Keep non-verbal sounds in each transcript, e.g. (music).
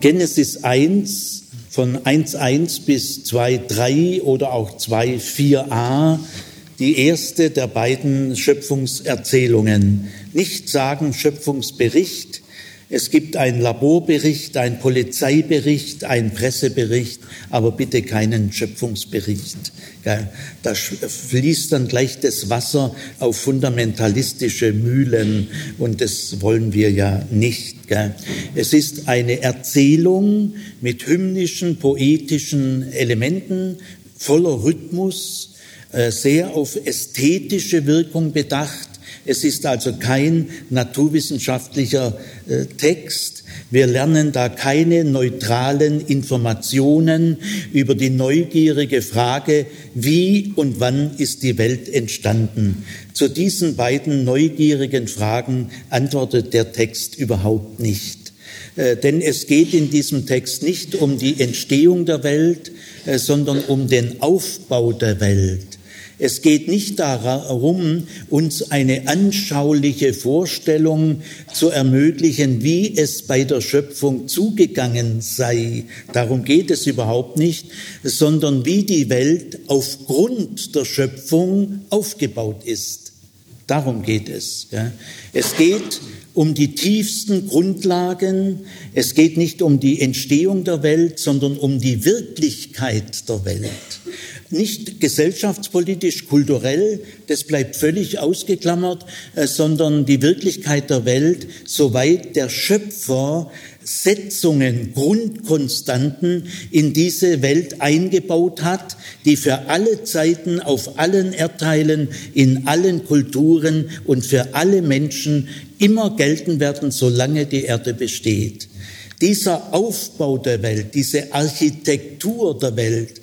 Genesis 1 von 1.1 bis 2.3 oder auch 2.4a, die erste der beiden Schöpfungserzählungen. Nicht sagen Schöpfungsbericht, es gibt einen Laborbericht, einen Polizeibericht, einen Pressebericht, aber bitte keinen Schöpfungsbericht. Da fließt dann gleich das Wasser auf fundamentalistische Mühlen und das wollen wir ja nicht. Es ist eine Erzählung mit hymnischen, poetischen Elementen, voller Rhythmus, äh, sehr auf ästhetische Wirkung bedacht es ist also kein naturwissenschaftlicher äh, Text. Wir lernen da keine neutralen Informationen über die neugierige Frage, wie und wann ist die Welt entstanden. Zu diesen beiden neugierigen Fragen antwortet der Text überhaupt nicht. Äh, denn es geht in diesem Text nicht um die Entstehung der Welt, äh, sondern um den Aufbau der Welt. Es geht nicht darum, uns eine anschauliche Vorstellung zu ermöglichen, wie es bei der Schöpfung zugegangen sei. Darum geht es überhaupt nicht, sondern wie die Welt aufgrund der Schöpfung aufgebaut ist. Darum geht es. Es geht um die tiefsten Grundlagen. Es geht nicht um die Entstehung der Welt, sondern um die Wirklichkeit der Welt nicht gesellschaftspolitisch, kulturell, das bleibt völlig ausgeklammert, äh, sondern die Wirklichkeit der Welt, soweit der Schöpfer Setzungen, Grundkonstanten in diese Welt eingebaut hat, die für alle Zeiten auf allen Erdteilen, in allen Kulturen und für alle Menschen immer gelten werden, solange die Erde besteht. Dieser Aufbau der Welt, diese Architektur der Welt,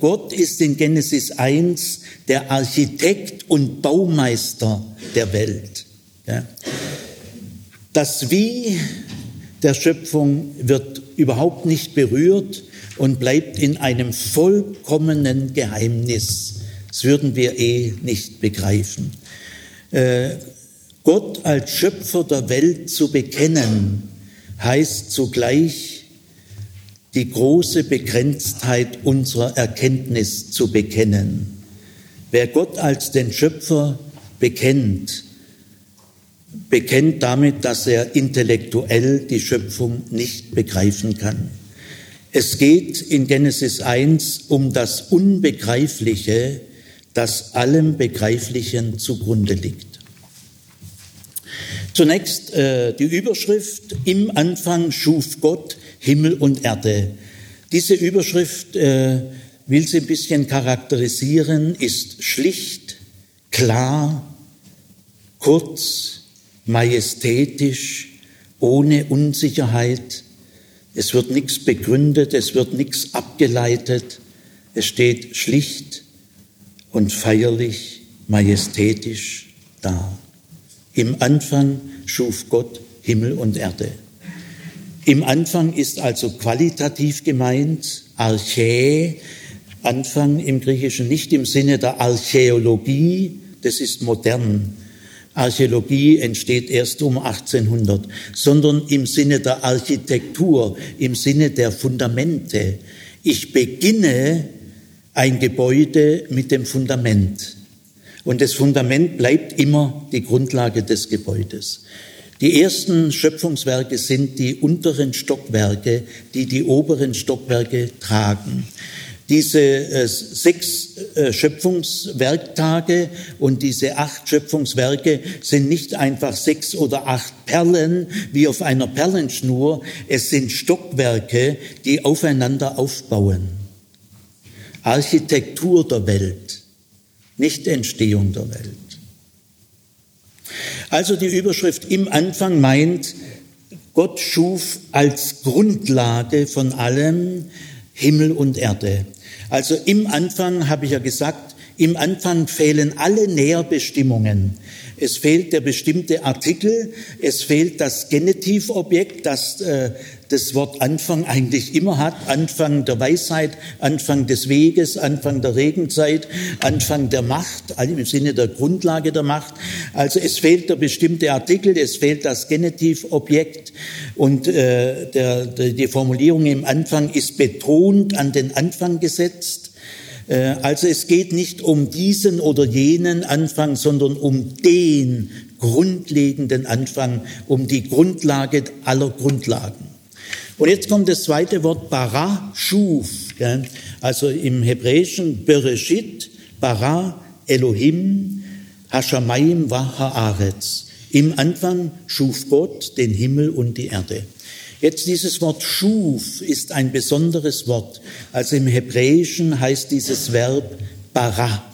Gott ist in Genesis 1 der Architekt und Baumeister der Welt. Das Wie der Schöpfung wird überhaupt nicht berührt und bleibt in einem vollkommenen Geheimnis. Das würden wir eh nicht begreifen. Äh, Gott als Schöpfer der Welt zu bekennen, heißt zugleich die große Begrenztheit unserer Erkenntnis zu bekennen. Wer Gott als den Schöpfer bekennt, bekennt damit, dass er intellektuell die Schöpfung nicht begreifen kann. Es geht in Genesis 1 um das Unbegreifliche, das allem Begreiflichen zugrunde liegt. Zunächst äh, die Überschrift, im Anfang schuf Gott Himmel und Erde. Diese Überschrift äh, will sie ein bisschen charakterisieren, ist schlicht, klar, kurz, majestätisch, ohne Unsicherheit. Es wird nichts begründet, es wird nichts abgeleitet. Es steht schlicht und feierlich, majestätisch da. Im Anfang schuf Gott Himmel und Erde. Im Anfang ist also qualitativ gemeint, Archä, Anfang im Griechischen nicht im Sinne der Archäologie, das ist modern. Archäologie entsteht erst um 1800, sondern im Sinne der Architektur, im Sinne der Fundamente. Ich beginne ein Gebäude mit dem Fundament. Und das Fundament bleibt immer die Grundlage des Gebäudes. Die ersten Schöpfungswerke sind die unteren Stockwerke, die die oberen Stockwerke tragen. Diese äh, sechs äh, Schöpfungswerktage und diese acht Schöpfungswerke sind nicht einfach sechs oder acht Perlen wie auf einer Perlenschnur, es sind Stockwerke, die aufeinander aufbauen. Architektur der Welt nicht Entstehung der Welt. Also die Überschrift im Anfang meint, Gott schuf als Grundlage von allem Himmel und Erde. Also im Anfang habe ich ja gesagt, im Anfang fehlen alle Näherbestimmungen. Es fehlt der bestimmte Artikel, es fehlt das Genitivobjekt, das äh, das Wort Anfang eigentlich immer hat. Anfang der Weisheit, Anfang des Weges, Anfang der Regenzeit, Anfang der Macht, also im Sinne der Grundlage der Macht. Also es fehlt der bestimmte Artikel, es fehlt das Genitivobjekt und äh, der, der, die Formulierung im Anfang ist betont an den Anfang gesetzt. Äh, also es geht nicht um diesen oder jenen Anfang, sondern um den grundlegenden Anfang, um die Grundlage aller Grundlagen. Und jetzt kommt das zweite Wort bara, schuf. Also im Hebräischen Bereshit, bara, Elohim, Hashamayim, Wahaaretz. Im Anfang schuf Gott den Himmel und die Erde. Jetzt dieses Wort schuf ist ein besonderes Wort. Also im Hebräischen heißt dieses Verb bara.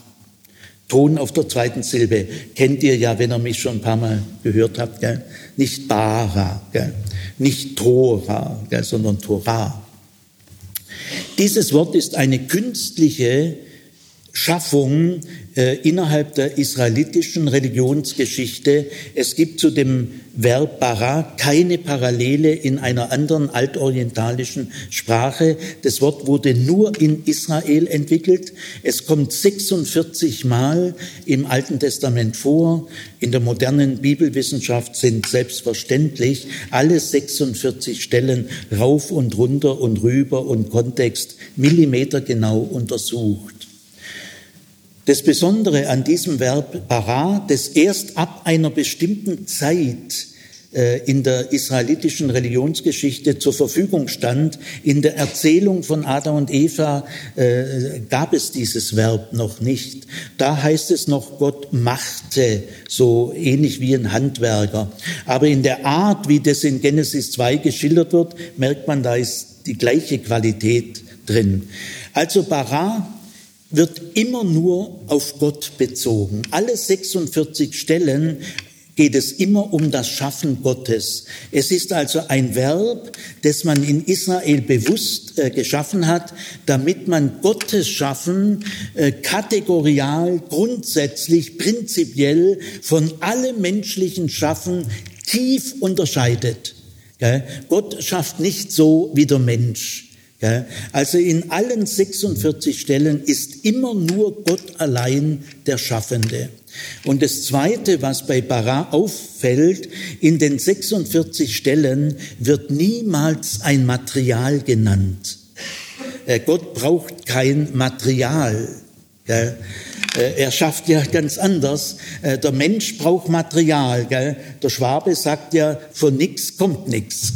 Ton auf der zweiten Silbe. Kennt ihr ja, wenn ihr mich schon ein paar Mal gehört habt. Gell? Nicht bara, gell? nicht Tora, gell? sondern Torah. Dieses Wort ist eine künstliche Schaffung äh, innerhalb der israelitischen Religionsgeschichte. Es gibt zu dem Verb bara keine Parallele in einer anderen altorientalischen Sprache. Das Wort wurde nur in Israel entwickelt. Es kommt 46 Mal im Alten Testament vor. In der modernen Bibelwissenschaft sind selbstverständlich alle 46 Stellen rauf und runter und rüber und Kontext millimetergenau untersucht. Das Besondere an diesem Verb bara, das erst ab einer bestimmten Zeit äh, in der israelitischen Religionsgeschichte zur Verfügung stand. In der Erzählung von Adam und Eva äh, gab es dieses Verb noch nicht. Da heißt es noch, Gott machte, so ähnlich wie ein Handwerker. Aber in der Art, wie das in Genesis 2 geschildert wird, merkt man, da ist die gleiche Qualität drin. Also bara wird immer nur auf Gott bezogen. Alle 46 Stellen geht es immer um das Schaffen Gottes. Es ist also ein Verb, das man in Israel bewusst äh, geschaffen hat, damit man Gottes Schaffen äh, kategorial, grundsätzlich, prinzipiell von allem menschlichen Schaffen tief unterscheidet. Gell? Gott schafft nicht so wie der Mensch. Also in allen 46 Stellen ist immer nur Gott allein der Schaffende. Und das Zweite, was bei Bara auffällt, in den 46 Stellen wird niemals ein Material genannt. Äh, Gott braucht kein Material. Äh, er schafft ja ganz anders. Äh, der Mensch braucht Material. Der Schwabe sagt ja, von nichts kommt nichts.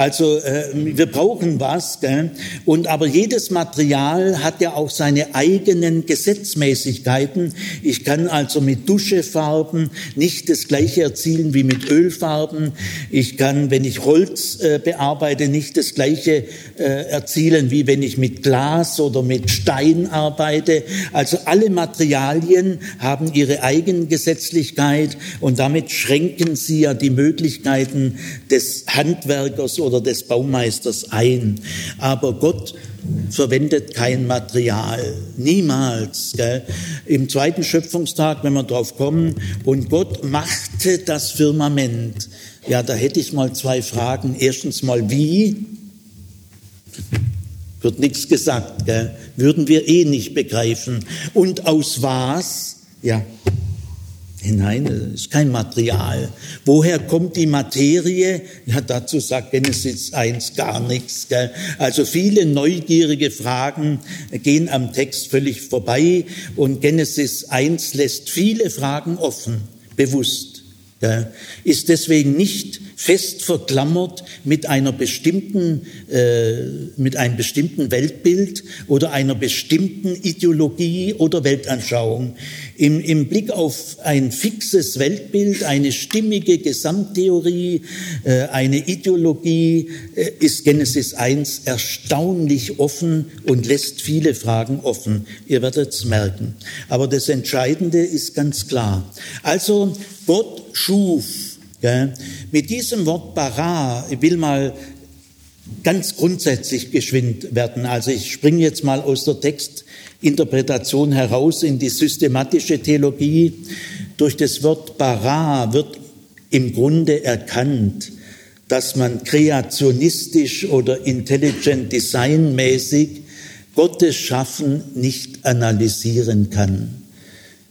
Also äh, wir brauchen was. Gell? Und aber jedes Material hat ja auch seine eigenen Gesetzmäßigkeiten. Ich kann also mit Duschefarben nicht das gleiche erzielen wie mit Ölfarben. Ich kann, wenn ich Holz äh, bearbeite, nicht das gleiche äh, erzielen wie wenn ich mit Glas oder mit Stein arbeite. Also alle Materialien haben ihre Eigengesetzlichkeit und damit schränken sie ja die Möglichkeiten des Handwerkers oder des Baumeisters ein. Aber Gott verwendet kein Material, niemals. Gell? Im zweiten Schöpfungstag, wenn wir drauf kommen, und Gott machte das Firmament. Ja, da hätte ich mal zwei Fragen. Erstens mal, wie? Wird nichts gesagt, gell? würden wir eh nicht begreifen. Und aus was? Ja, Nein, das ist kein Material. Woher kommt die Materie? Ja, dazu sagt Genesis 1 gar nichts. Gell? Also viele neugierige Fragen gehen am Text völlig vorbei und Genesis 1 lässt viele Fragen offen, bewusst. Gell? Ist deswegen nicht fest verklammert mit einer bestimmten, äh, mit einem bestimmten Weltbild oder einer bestimmten Ideologie oder Weltanschauung. Im, Im Blick auf ein fixes Weltbild, eine stimmige Gesamttheorie, äh, eine Ideologie äh, ist Genesis 1 erstaunlich offen und lässt viele Fragen offen. Ihr werdet es merken. Aber das Entscheidende ist ganz klar. Also Gott schuf ja, mit diesem Wort bara, ich will mal ganz grundsätzlich geschwind werden. Also ich springe jetzt mal aus der Textinterpretation heraus in die systematische Theologie. Durch das Wort bara wird im Grunde erkannt, dass man kreationistisch oder intelligent designmäßig Gottes Schaffen nicht analysieren kann.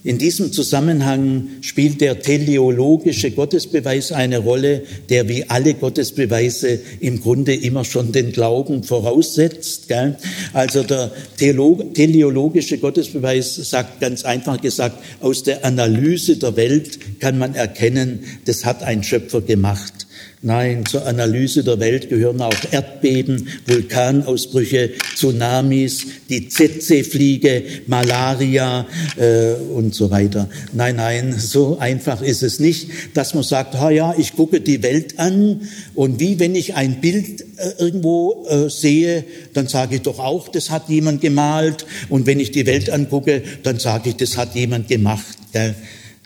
In diesem Zusammenhang spielt der teleologische Gottesbeweis eine Rolle, der wie alle Gottesbeweise im Grunde immer schon den Glauben voraussetzt. Gell? Also der teleologische Gottesbeweis sagt ganz einfach gesagt, aus der Analyse der Welt kann man erkennen, das hat ein Schöpfer gemacht. Nein, zur Analyse der Welt gehören auch Erdbeben, Vulkanausbrüche, Tsunamis, die Tsetse-Fliege, Malaria äh, und so weiter. Nein, nein, so einfach ist es nicht, dass man sagt, ha ja, ich gucke die Welt an und wie wenn ich ein Bild äh, irgendwo äh, sehe, dann sage ich doch auch, das hat jemand gemalt und wenn ich die Welt angucke, dann sage ich, das hat jemand gemacht. Gell?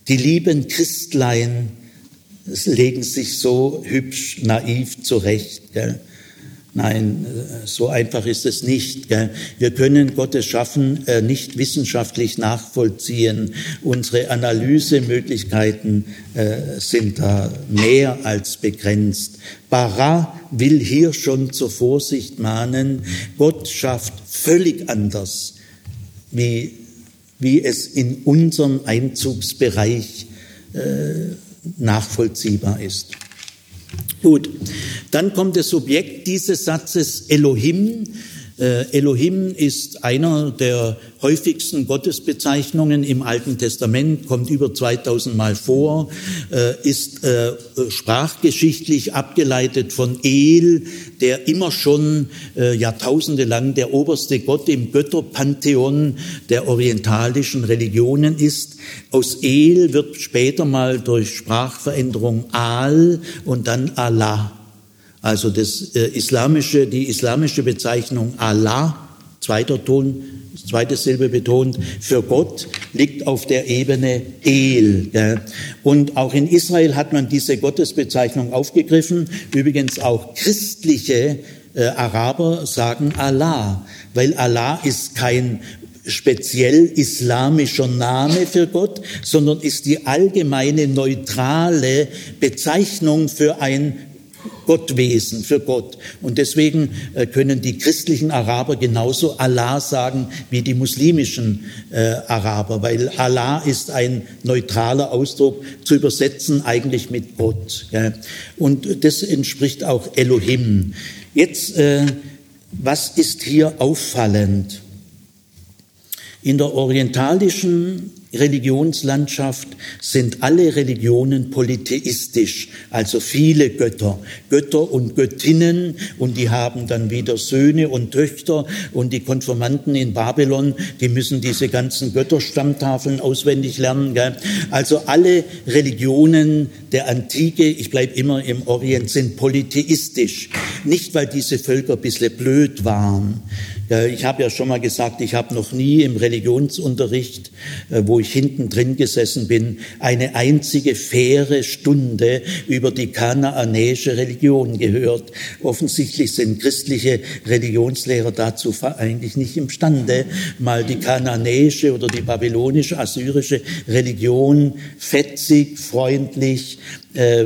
Die lieben Christlein, legen sich so hübsch, naiv zurecht. Gell? Nein, so einfach ist es nicht. Gell? Wir können Gottes Schaffen äh, nicht wissenschaftlich nachvollziehen. Unsere Analysemöglichkeiten äh, sind da mehr als begrenzt. Barra will hier schon zur Vorsicht mahnen. Gott schafft völlig anders, wie, wie es in unserem Einzugsbereich äh, nachvollziehbar ist. Gut, dann kommt das Subjekt dieses Satzes Elohim. Äh, Elohim ist einer der häufigsten Gottesbezeichnungen im Alten Testament, kommt über 2000 Mal vor, äh, ist äh, sprachgeschichtlich abgeleitet von El, der immer schon äh, Jahrtausende lang der oberste Gott im Götterpantheon der orientalischen Religionen ist. Aus El wird später mal durch Sprachveränderung Al und dann Allah. Also das islamische, die islamische Bezeichnung Allah, zweiter Ton, zweite Silbe betont, für Gott liegt auf der Ebene El. Ja. Und auch in Israel hat man diese Gottesbezeichnung aufgegriffen. Übrigens auch christliche äh, Araber sagen Allah, weil Allah ist kein speziell islamischer Name für Gott, sondern ist die allgemeine neutrale Bezeichnung für ein Gottwesen, für Gott. Und deswegen äh, können die christlichen Araber genauso Allah sagen wie die muslimischen äh, Araber, weil Allah ist ein neutraler Ausdruck zu übersetzen eigentlich mit Gott. Und das entspricht auch Elohim. Jetzt, äh, was ist hier auffallend? In der orientalischen Religionslandschaft sind alle Religionen polytheistisch, also viele Götter, Götter und Göttinnen und die haben dann wieder Söhne und Töchter und die Konformanten in Babylon, die müssen diese ganzen Götterstammtafeln auswendig lernen. Gell? Also alle Religionen der Antike, ich bleibe immer im Orient, sind polytheistisch. Nicht, weil diese Völker ein bisschen blöd waren, ich habe ja schon mal gesagt, ich habe noch nie im Religionsunterricht, äh, wo ich hinten drin gesessen bin, eine einzige faire Stunde über die kanaanäische Religion gehört. Offensichtlich sind christliche Religionslehrer dazu eigentlich nicht imstande, mal die kanaanäische oder die babylonische, assyrische Religion fetzig, freundlich, äh,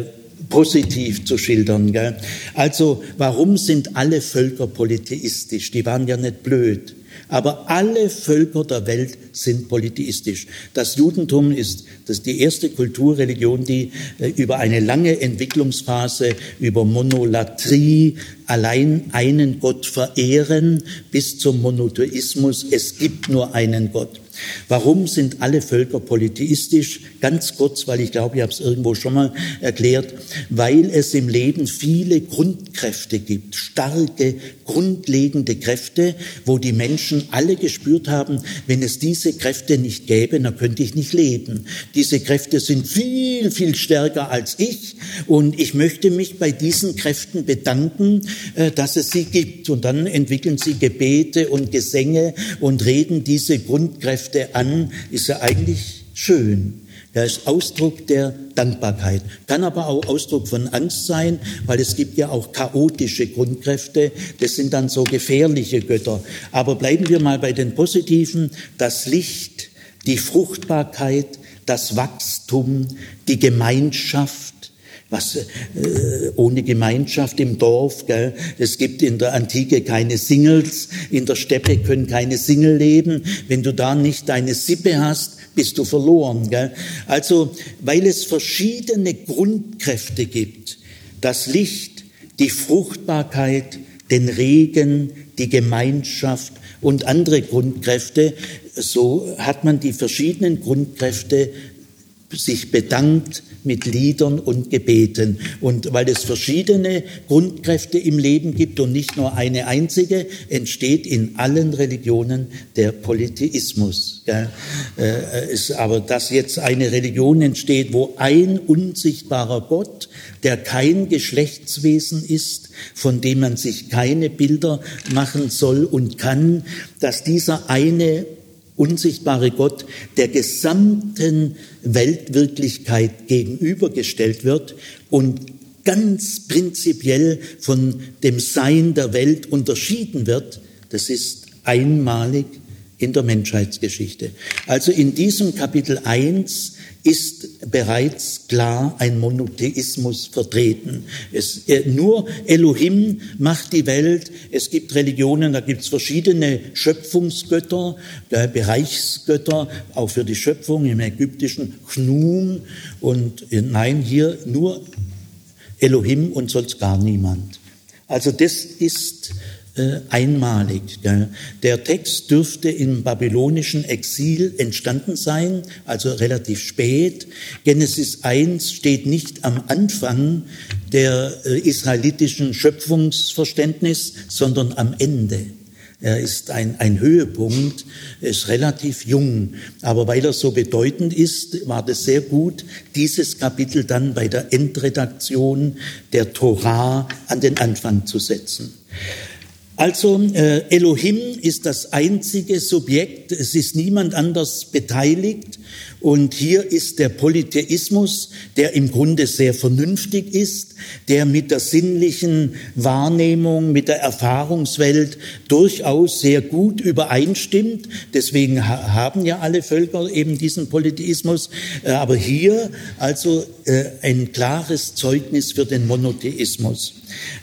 positiv zu schildern. Gell? Also warum sind alle Völker polytheistisch? Die waren ja nicht blöd. Aber alle Völker der Welt sind polytheistisch. Das Judentum ist das ist die erste Kulturreligion, die äh, über eine lange Entwicklungsphase, über Monolatrie, allein einen Gott verehren, bis zum Monotheismus, es gibt nur einen Gott. Warum sind alle Völker polytheistisch? Ganz kurz, weil ich glaube, ich habe es irgendwo schon mal erklärt, weil es im Leben viele Grundkräfte gibt, starke, grundlegende Kräfte, wo die Menschen alle gespürt haben, wenn es diese Kräfte nicht gäbe, dann könnte ich nicht leben. Diese Kräfte sind viel, viel stärker als ich und ich möchte mich bei diesen Kräften bedanken, äh, dass es sie gibt. Und dann entwickeln sie Gebete und Gesänge und reden diese Grundkräfte Kräfte an, ist ja eigentlich schön. Er ist Ausdruck der Dankbarkeit, kann aber auch Ausdruck von Angst sein, weil es gibt ja auch chaotische Grundkräfte, das sind dann so gefährliche Götter. Aber bleiben wir mal bei den positiven, das Licht, die Fruchtbarkeit, das Wachstum, die Gemeinschaft, was äh, ohne Gemeinschaft im Dorf. Gell? Es gibt in der Antike keine Singles, in der Steppe können keine Single leben. Wenn du da nicht deine Sippe hast, bist du verloren. Gell? Also, weil es verschiedene Grundkräfte gibt, das Licht, die Fruchtbarkeit, den Regen, die Gemeinschaft und andere Grundkräfte, so hat man die verschiedenen Grundkräfte sich bedankt mit Liedern und Gebeten. Und weil es verschiedene Grundkräfte im Leben gibt und nicht nur eine einzige, entsteht in allen Religionen der Polytheismus. Ja, äh, ist aber dass jetzt eine Religion entsteht, wo ein unsichtbarer Gott, der kein Geschlechtswesen ist, von dem man sich keine Bilder machen soll und kann, dass dieser eine unsichtbare Gott der gesamten Weltwirklichkeit gegenübergestellt wird und ganz prinzipiell von dem Sein der Welt unterschieden wird, das ist einmalig in der Menschheitsgeschichte. Also in diesem Kapitel 1 ist bereits klar ein Monotheismus vertreten. Es, äh, nur Elohim macht die Welt. Es gibt Religionen, da gibt es verschiedene Schöpfungsgötter, äh, Bereichsgötter, auch für die Schöpfung im ägyptischen Chnum. Und äh, nein, hier nur Elohim und sonst gar niemand. Also das ist äh, einmalig. Der Text dürfte im babylonischen Exil entstanden sein, also relativ spät. Genesis 1 steht nicht am Anfang der äh, israelitischen Schöpfungsverständnis, sondern am Ende. Er ist ein, ein Höhepunkt, ist relativ jung, aber weil er so bedeutend ist, war das sehr gut, dieses Kapitel dann bei der Endredaktion der Torah an den Anfang zu setzen. Also äh, Elohim ist das einzige Subjekt, es ist niemand anders beteiligt und hier ist der Polytheismus, der im Grunde sehr vernünftig ist, der mit der sinnlichen Wahrnehmung, mit der Erfahrungswelt durchaus sehr gut übereinstimmt. Deswegen haben ja alle Völker eben diesen Polytheismus. Äh, aber hier also äh, ein klares Zeugnis für den Monotheismus.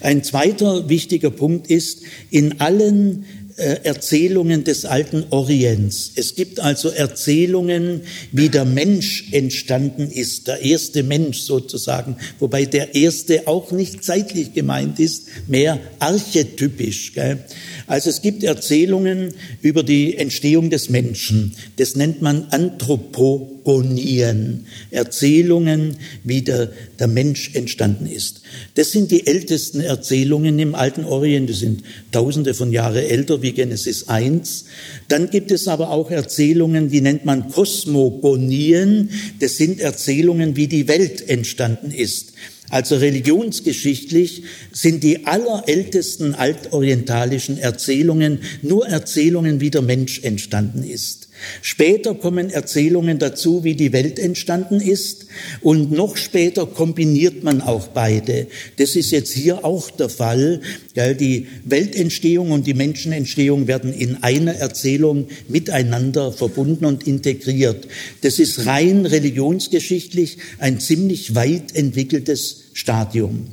Ein zweiter wichtiger Punkt ist, in allen Erzählungen des alten Orients. Es gibt also Erzählungen, wie der Mensch entstanden ist, der erste Mensch sozusagen, wobei der erste auch nicht zeitlich gemeint ist, mehr archetypisch. Gell? Also es gibt Erzählungen über die Entstehung des Menschen. Das nennt man Anthropogonien. Erzählungen, wie der, der Mensch entstanden ist. Das sind die ältesten Erzählungen im alten Orient. Die sind tausende von Jahren älter wie Genesis 1. Dann gibt es aber auch Erzählungen, die nennt man Kosmogonien. Das sind Erzählungen, wie die Welt entstanden ist. Also religionsgeschichtlich sind die allerältesten altorientalischen Erzählungen nur Erzählungen, wie der Mensch entstanden ist. Später kommen Erzählungen dazu, wie die Welt entstanden ist. Und noch später kombiniert man auch beide. Das ist jetzt hier auch der Fall. Die Weltentstehung und die Menschenentstehung werden in einer Erzählung miteinander verbunden und integriert. Das ist rein religionsgeschichtlich ein ziemlich weit entwickeltes Stadium.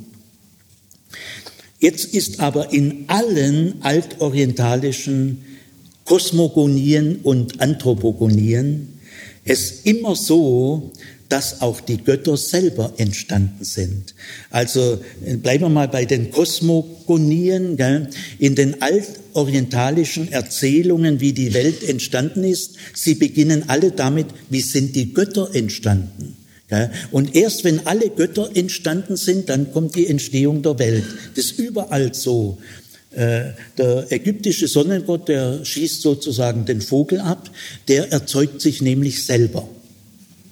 Jetzt ist aber in allen altorientalischen Kosmogonien und Anthropogonien es immer so, dass auch die Götter selber entstanden sind. Also äh, bleiben wir mal bei den Kosmogonien. Gell? In den altorientalischen Erzählungen, wie die Welt entstanden ist, sie beginnen alle damit, wie sind die Götter entstanden. Und erst wenn alle Götter entstanden sind, dann kommt die Entstehung der Welt. Das ist überall so. Äh, der ägyptische Sonnengott, der schießt sozusagen den Vogel ab, der erzeugt sich nämlich selber.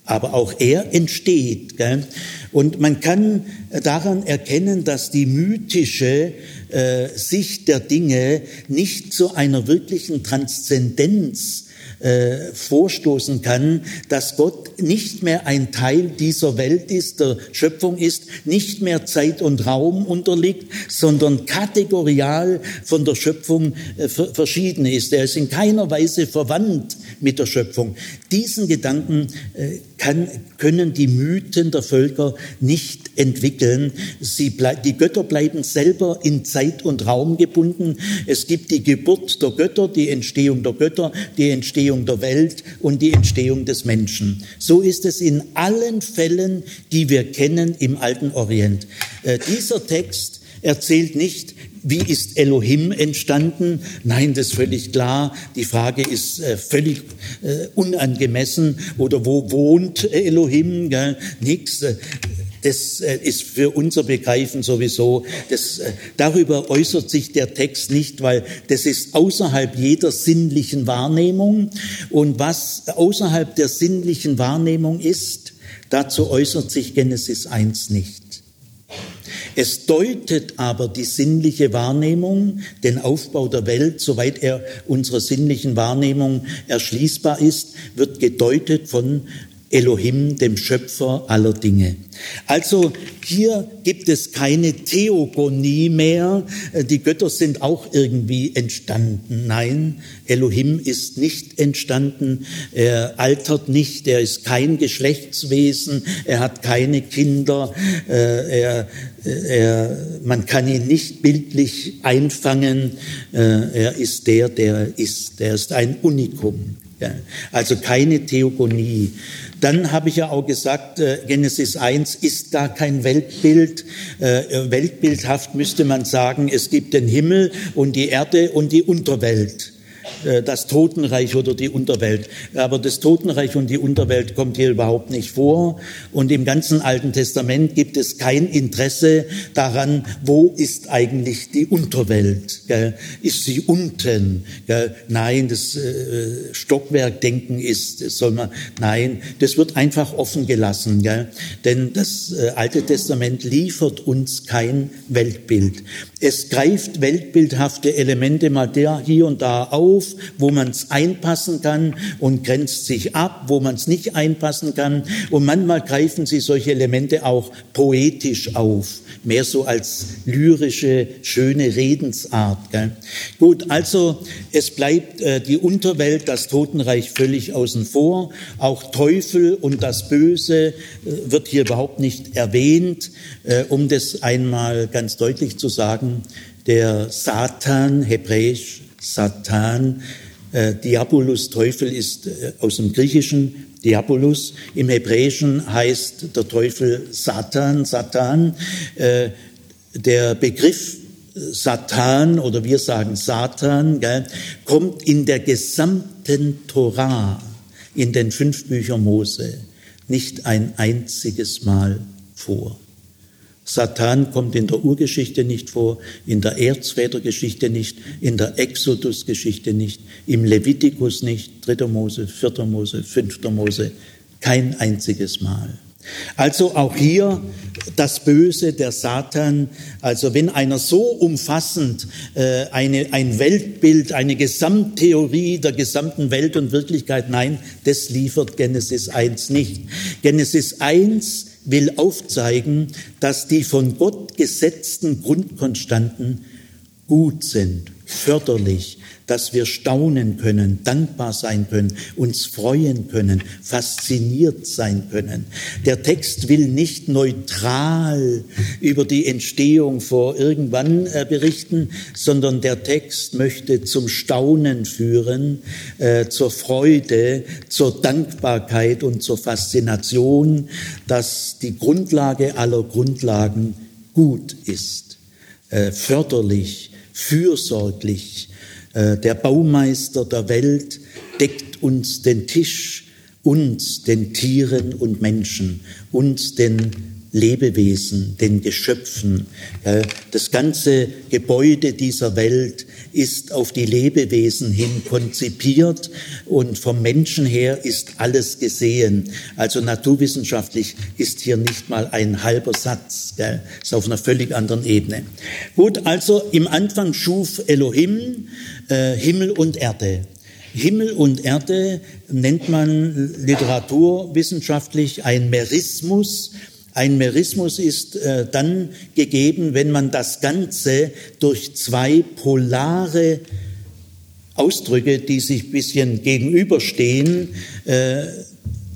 Aber auch er entsteht. Gell? Und man kann daran erkennen, dass die mythische äh, Sicht der Dinge nicht zu einer wirklichen Transzendenz äh, vorstoßen kann, dass Gott nicht mehr ein Teil dieser Welt ist, der Schöpfung ist, nicht mehr Zeit und Raum unterliegt, sondern kategorial von der Schöpfung äh, verschieden ist. Er ist in keiner Weise verwandt mit der Schöpfung. Diesen Gedanken äh, kann, können die Mythen der Völker nicht entwickeln. Sie die Götter bleiben selber in Zeit und Raum gebunden. Es gibt die Geburt der Götter, die Entstehung der Götter, die Entstehung der Welt und die Entstehung des Menschen. So ist es in allen Fällen, die wir kennen im alten Orient. Äh, dieser Text erzählt nicht, wie ist Elohim entstanden? Nein, das ist völlig klar. Die Frage ist äh, völlig äh, unangemessen. Oder wo wohnt Elohim? Ja, nix. Das äh, ist für unser Begreifen sowieso, das, äh, darüber äußert sich der Text nicht, weil das ist außerhalb jeder sinnlichen Wahrnehmung. Und was außerhalb der sinnlichen Wahrnehmung ist, dazu äußert sich Genesis 1 nicht. Es deutet aber die sinnliche Wahrnehmung, den Aufbau der Welt, soweit er unserer sinnlichen Wahrnehmung erschließbar ist, wird gedeutet von Elohim, dem Schöpfer aller Dinge. Also hier gibt es keine Theogonie mehr. Die Götter sind auch irgendwie entstanden. Nein, Elohim ist nicht entstanden. Er altert nicht. Er ist kein Geschlechtswesen. Er hat keine Kinder. Äh, er, er, man kann ihn nicht bildlich einfangen. Äh, er ist der, der ist. Er ist ein Unikum. Also keine Theogonie. Dann habe ich ja auch gesagt, äh, Genesis 1 ist da kein Weltbild. Äh, weltbildhaft müsste man sagen, es gibt den Himmel und die Erde und die Unterwelt. Äh, das Totenreich oder die Unterwelt. Aber das Totenreich und die Unterwelt kommt hier überhaupt nicht vor. Und im ganzen Alten Testament gibt es kein Interesse daran, wo ist eigentlich die Unterwelt? Ist sie unten? Nein, das äh, Stockwerkdenken ist, soll man, nein, das wird einfach offen gelassen. Denn das äh, Alte Testament liefert uns kein Weltbild. Es greift weltbildhafte Elemente mal der hier und da auf, wo man es einpassen kann und grenzt sich ab, wo man es nicht einpassen kann. Und manchmal greifen sie solche Elemente auch poetisch auf, mehr so als lyrische, schöne Redensart. Gell? Gut, also es bleibt äh, die Unterwelt, das Totenreich völlig außen vor. Auch Teufel und das Böse äh, wird hier überhaupt nicht erwähnt, äh, um das einmal ganz deutlich zu sagen der Satan, hebräisch Satan, äh, Diabolus, Teufel ist äh, aus dem Griechischen Diabolus. Im Hebräischen heißt der Teufel Satan, Satan. Äh, der Begriff Satan oder wir sagen Satan, kommt in der gesamten Torah, in den fünf Büchern Mose, nicht ein einziges Mal vor. Satan kommt in der Urgeschichte nicht vor, in der Erzvätergeschichte nicht, in der Exodusgeschichte nicht, im Levitikus nicht, 3. Mose, 4. Mose, 5. Mose, kein einziges Mal. Also auch hier das Böse, der Satan. Also wenn einer so umfassend äh, eine, ein Weltbild, eine Gesamttheorie der gesamten Welt und Wirklichkeit, nein, das liefert Genesis 1 nicht. Genesis 1 will aufzeigen, dass die von Gott gesetzten Grundkonstanten gut sind, förderlich, dass wir staunen können, dankbar sein können, uns freuen können, fasziniert sein können. Der Text will nicht neutral über die Entstehung vor irgendwann äh, berichten, sondern der Text möchte zum Staunen führen, äh, zur Freude, zur Dankbarkeit und zur Faszination, dass die Grundlage aller Grundlagen gut ist, äh, förderlich, fürsorglich, der Baumeister der Welt deckt uns den Tisch, uns, den Tieren und Menschen, uns, den Lebewesen, den Geschöpfen. Das ganze Gebäude dieser Welt ist auf die Lebewesen hin konzipiert und vom Menschen her ist alles gesehen. Also naturwissenschaftlich ist hier nicht mal ein halber Satz, gell? ist auf einer völlig anderen Ebene. Gut, also im Anfang schuf Elohim äh, Himmel und Erde. Himmel und Erde nennt man literaturwissenschaftlich ein Merismus. Ein Merismus ist äh, dann gegeben, wenn man das Ganze durch zwei polare Ausdrücke, die sich ein bisschen gegenüberstehen, äh,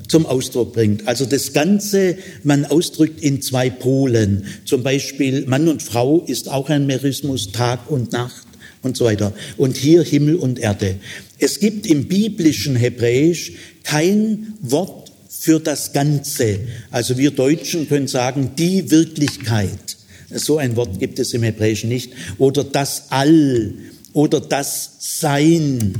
zum Ausdruck bringt. Also das Ganze, man ausdrückt in zwei Polen. Zum Beispiel Mann und Frau ist auch ein Merismus, Tag und Nacht und so weiter. Und hier Himmel und Erde. Es gibt im biblischen Hebräisch kein Wort für das Ganze. Also wir Deutschen können sagen, die Wirklichkeit. So ein Wort gibt es im Hebräischen nicht. Oder das All oder das Sein.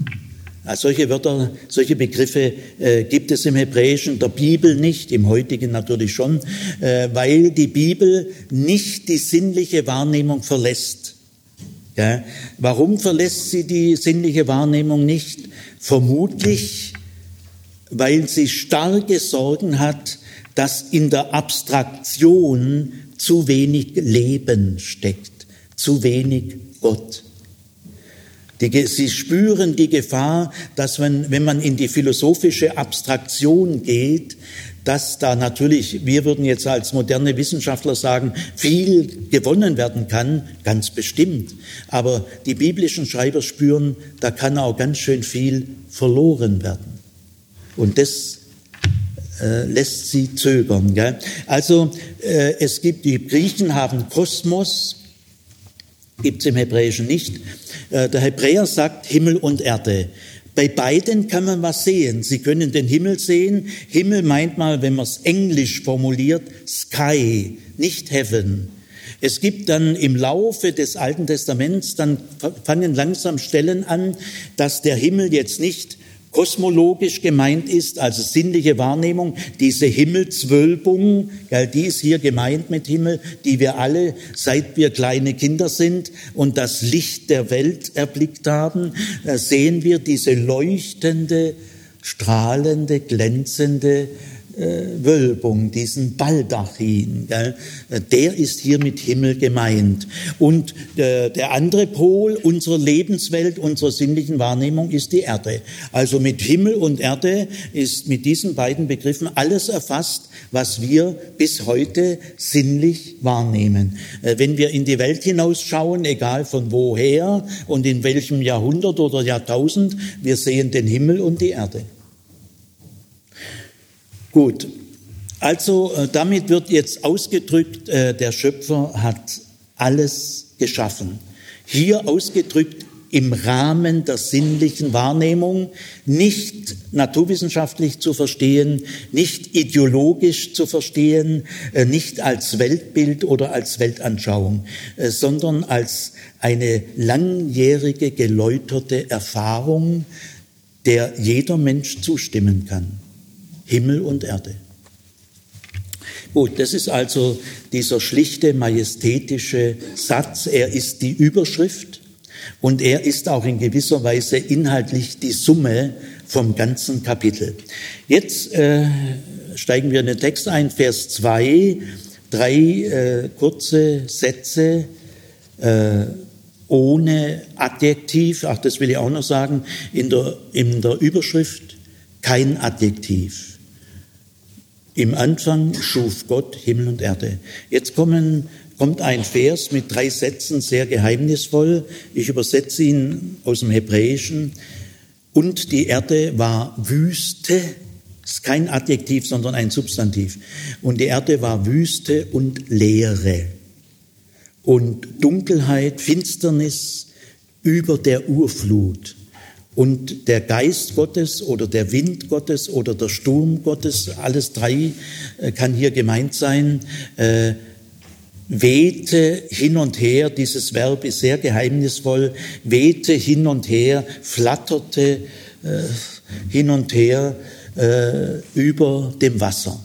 Also solche Wörter, solche Begriffe äh, gibt es im Hebräischen, der Bibel nicht, im heutigen natürlich schon, äh, weil die Bibel nicht die sinnliche Wahrnehmung verlässt. Ja? Warum verlässt sie die sinnliche Wahrnehmung nicht? Vermutlich, weil sie starke Sorgen hat, dass in der Abstraktion zu wenig Leben steckt, zu wenig Gott. Die, sie spüren die Gefahr, dass man, wenn man in die philosophische Abstraktion geht, dass da natürlich, wir würden jetzt als moderne Wissenschaftler sagen, viel gewonnen werden kann, ganz bestimmt. Aber die biblischen Schreiber spüren, da kann auch ganz schön viel verloren werden. Und das äh, lässt sie zögern. Gell? Also äh, es gibt, die Griechen haben Kosmos, gibt es im Hebräischen nicht. Äh, der Hebräer sagt Himmel und Erde. Bei beiden kann man was sehen. Sie können den Himmel sehen. Himmel meint mal, wenn man es englisch formuliert, Sky, nicht Heaven. Es gibt dann im Laufe des Alten Testaments, dann fangen langsam Stellen an, dass der Himmel jetzt nicht kosmologisch gemeint ist, also sinnliche Wahrnehmung, diese Himmelswölbung, ja, die ist hier gemeint mit Himmel, die wir alle, seit wir kleine Kinder sind und das Licht der Welt erblickt haben, sehen wir diese leuchtende, strahlende, glänzende äh, Wölbung, diesen Baldachin, gell? der ist hier mit Himmel gemeint. Und äh, der andere Pol unserer Lebenswelt, unserer sinnlichen Wahrnehmung ist die Erde. Also mit Himmel und Erde ist mit diesen beiden Begriffen alles erfasst, was wir bis heute sinnlich wahrnehmen. Äh, wenn wir in die Welt hinausschauen, egal von woher und in welchem Jahrhundert oder Jahrtausend, wir sehen den Himmel und die Erde. Gut, also äh, damit wird jetzt ausgedrückt, äh, der Schöpfer hat alles geschaffen. Hier ausgedrückt im Rahmen der sinnlichen Wahrnehmung, nicht naturwissenschaftlich zu verstehen, nicht ideologisch zu verstehen, äh, nicht als Weltbild oder als Weltanschauung, sondern als eine langjährige geläuterte Erfahrung, der jeder Mensch zustimmen kann. Himmel und Erde. Gut, das ist also dieser schlichte, majestätische Satz. Er ist die Überschrift und er ist auch in gewisser Weise inhaltlich die Summe vom ganzen Kapitel. Jetzt äh, steigen wir in den Text ein, Vers 2, drei äh, kurze Sätze äh, ohne Adjektiv. Ach, das will ich auch noch sagen, in der, in der Überschrift kein Adjektiv. Im Anfang schuf Gott Himmel und Erde. Jetzt kommen, kommt ein Vers mit drei Sätzen, sehr geheimnisvoll. Ich übersetze ihn aus dem Hebräischen. Und die Erde war Wüste, ist kein Adjektiv, sondern ein Substantiv. Und die Erde war Wüste und Leere. Und Dunkelheit, Finsternis über der Urflut. Und der Geist Gottes oder der Wind Gottes oder der Sturm Gottes, alles drei äh, kann hier gemeint sein, äh, wehte hin und her, dieses Verb ist sehr geheimnisvoll, wehte hin und her, flatterte äh, hin und her über dem Wasser.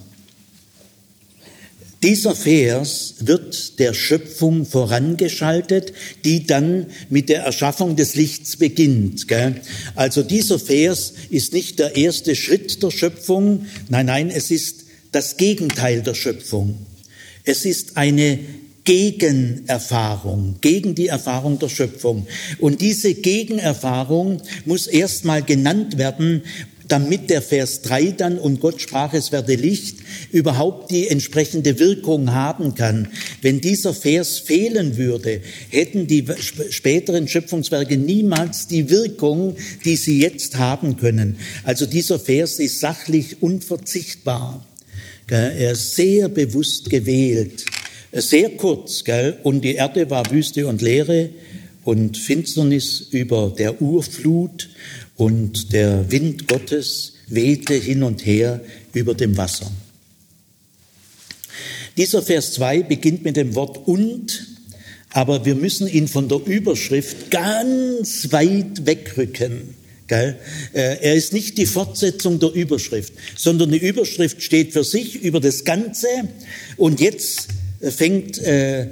Dieser Vers wird der Schöpfung vorangeschaltet, die dann mit der Erschaffung des Lichts beginnt. Gell? Also dieser Vers ist nicht der erste Schritt der Schöpfung, nein, nein, es ist das Gegenteil der Schöpfung. Es ist eine Gegenerfahrung, gegen die Erfahrung der Schöpfung. Und diese Gegenerfahrung muss erstmal genannt werden, damit der Vers 3 dann, und Gott sprach, es werde Licht, überhaupt die entsprechende Wirkung haben kann. Wenn dieser Vers fehlen würde, hätten die späteren Schöpfungswerke niemals die Wirkung, die sie jetzt haben können. Also dieser Vers ist sachlich unverzichtbar. Er ist sehr bewusst gewählt. Sehr kurz, gell? Und die Erde war Wüste und Leere und Finsternis über der Urflut und der Wind Gottes wehte hin und her über dem Wasser. Dieser Vers 2 beginnt mit dem Wort und, aber wir müssen ihn von der Überschrift ganz weit wegrücken. Äh, er ist nicht die Fortsetzung der Überschrift, sondern die Überschrift steht für sich über das Ganze und jetzt fängt äh,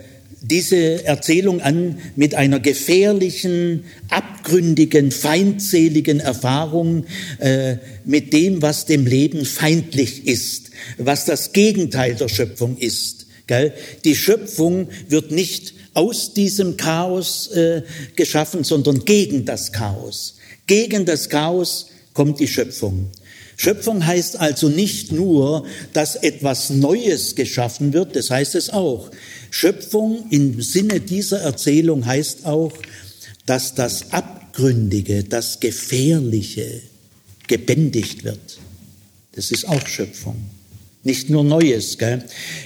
diese Erzählung an mit einer gefährlichen, abgründigen, feindseligen Erfahrung äh, mit dem, was dem Leben feindlich ist, was das Gegenteil der Schöpfung ist. Gell? Die Schöpfung wird nicht aus diesem Chaos äh, geschaffen, sondern gegen das Chaos. Gegen das Chaos kommt die Schöpfung. Schöpfung heißt also nicht nur, dass etwas Neues geschaffen wird, das heißt es auch. Schöpfung im Sinne dieser Erzählung heißt auch, dass das Abgründige, das Gefährliche gebändigt wird. Das ist auch Schöpfung. Nicht nur Neues. Gell?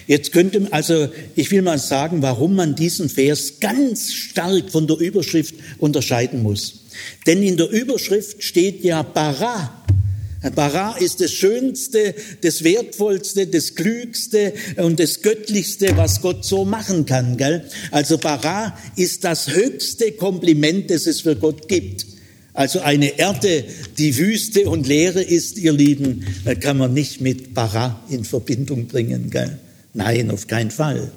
Jetzt könnte, also ich will mal sagen, warum man diesen Vers ganz stark von der Überschrift unterscheiden muss. Denn in der Überschrift steht ja Bara, Bara ist das Schönste, das Wertvollste, das Klügste und das Göttlichste, was Gott so machen kann. Gell? Also Bara ist das höchste Kompliment, das es für Gott gibt. Also eine Erde, die Wüste und Leere ist, ihr Lieben, kann man nicht mit Bara in Verbindung bringen. Gell? Nein, auf keinen Fall.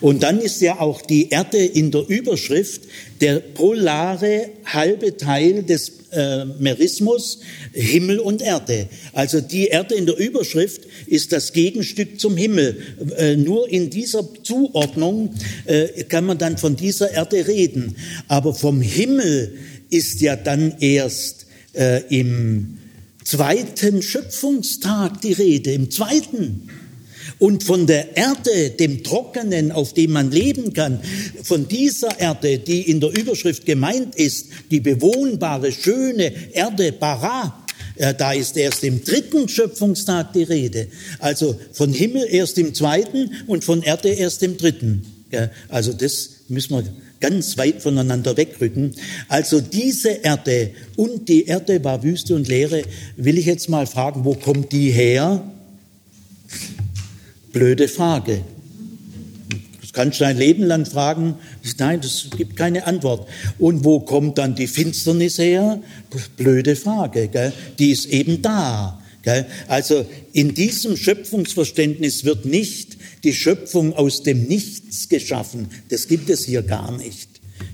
Und dann ist ja auch die Erde in der Überschrift der polare halbe Teil des äh, Merismus, Himmel und Erde. Also die Erde in der Überschrift ist das Gegenstück zum Himmel. Äh, nur in dieser Zuordnung äh, kann man dann von dieser Erde reden. Aber vom Himmel ist ja dann erst äh, im zweiten Schöpfungstag die Rede, im zweiten. Und von der Erde, dem Trockenen, auf dem man leben kann, von dieser Erde, die in der Überschrift gemeint ist, die bewohnbare, schöne Erde, Bara, da ist erst im dritten Schöpfungstag die Rede. Also von Himmel erst im zweiten und von Erde erst im dritten. Also das müssen wir ganz weit voneinander wegrücken. Also diese Erde und die Erde war Wüste und Leere, will ich jetzt mal fragen, wo kommt die her? Blöde Frage. Das kannst du dein Leben lang fragen. Nein, das gibt keine Antwort. Und wo kommt dann die Finsternis her? Blöde Frage. Gell? Die ist eben da. Gell? Also in diesem Schöpfungsverständnis wird nicht die Schöpfung aus dem Nichts geschaffen. Das gibt es hier gar nicht.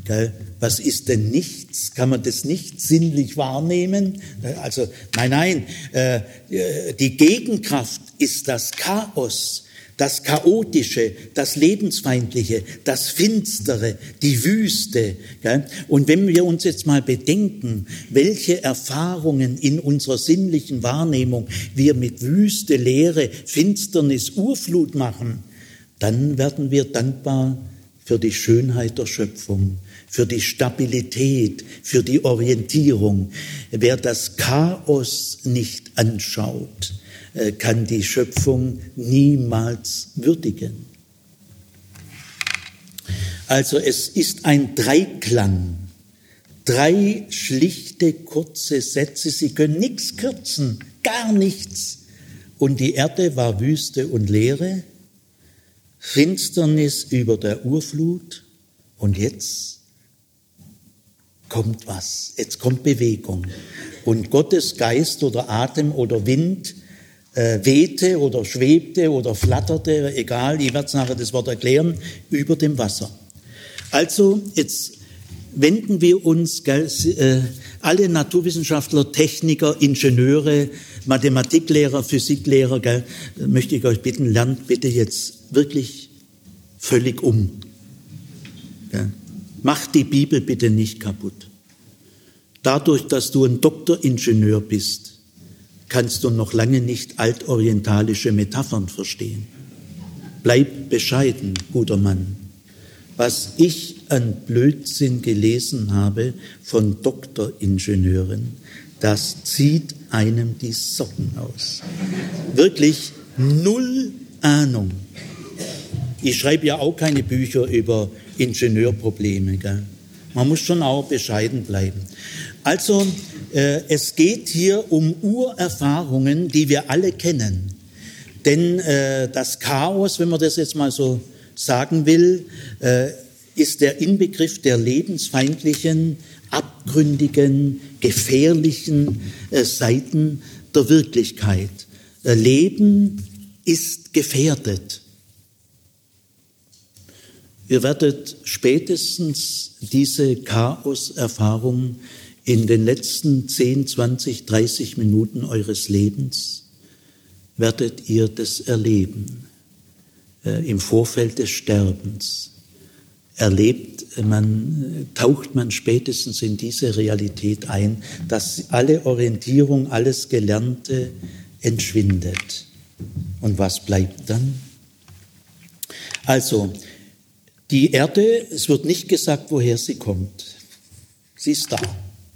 Gell? Was ist denn nichts? Kann man das nicht sinnlich wahrnehmen? Also nein, nein. Äh, die Gegenkraft ist das Chaos das Chaotische, das Lebensfeindliche, das Finstere, die Wüste. Und wenn wir uns jetzt mal bedenken, welche Erfahrungen in unserer sinnlichen Wahrnehmung wir mit Wüste, Leere, Finsternis, Urflut machen, dann werden wir dankbar für die Schönheit der Schöpfung, für die Stabilität, für die Orientierung. Wer das Chaos nicht anschaut, kann die Schöpfung niemals würdigen. Also es ist ein Dreiklang, drei schlichte, kurze Sätze, sie können nichts kürzen, gar nichts. Und die Erde war Wüste und Leere, Finsternis über der Urflut und jetzt kommt was, jetzt kommt Bewegung. Und Gottes Geist oder Atem oder Wind äh, wehte oder schwebte oder flatterte, egal, ich werde nachher das Wort erklären, über dem Wasser. Also jetzt wenden wir uns, gell, äh, alle Naturwissenschaftler, Techniker, Ingenieure, Mathematiklehrer, Physiklehrer, gell, möchte ich euch bitten, lernt bitte jetzt wirklich völlig um. Mach die Bibel bitte nicht kaputt. Dadurch, dass du ein Doktoringenieur bist, kannst du noch lange nicht altorientalische Metaphern verstehen. Bleib bescheiden, guter Mann. Was ich an Blödsinn gelesen habe von Doktoringenieuren, das zieht einem die Socken aus. Wirklich null Ahnung. Ich schreibe ja auch keine Bücher über Ingenieurprobleme. Gell? Man muss schon auch bescheiden bleiben. Also äh, es geht hier um Urerfahrungen, die wir alle kennen. Denn äh, das Chaos, wenn man das jetzt mal so sagen will, äh, ist der Inbegriff der lebensfeindlichen, abgründigen, gefährlichen äh, Seiten der Wirklichkeit. Äh, Leben ist gefährdet. Ihr werdet spätestens diese Chaos-Erfahrung in den letzten 10, 20, 30 Minuten eures Lebens, werdet ihr das erleben äh, im Vorfeld des Sterbens. Erlebt man, taucht man spätestens in diese Realität ein, dass alle Orientierung, alles Gelernte entschwindet. Und was bleibt dann? Also, die Erde, es wird nicht gesagt, woher sie kommt. Sie ist da.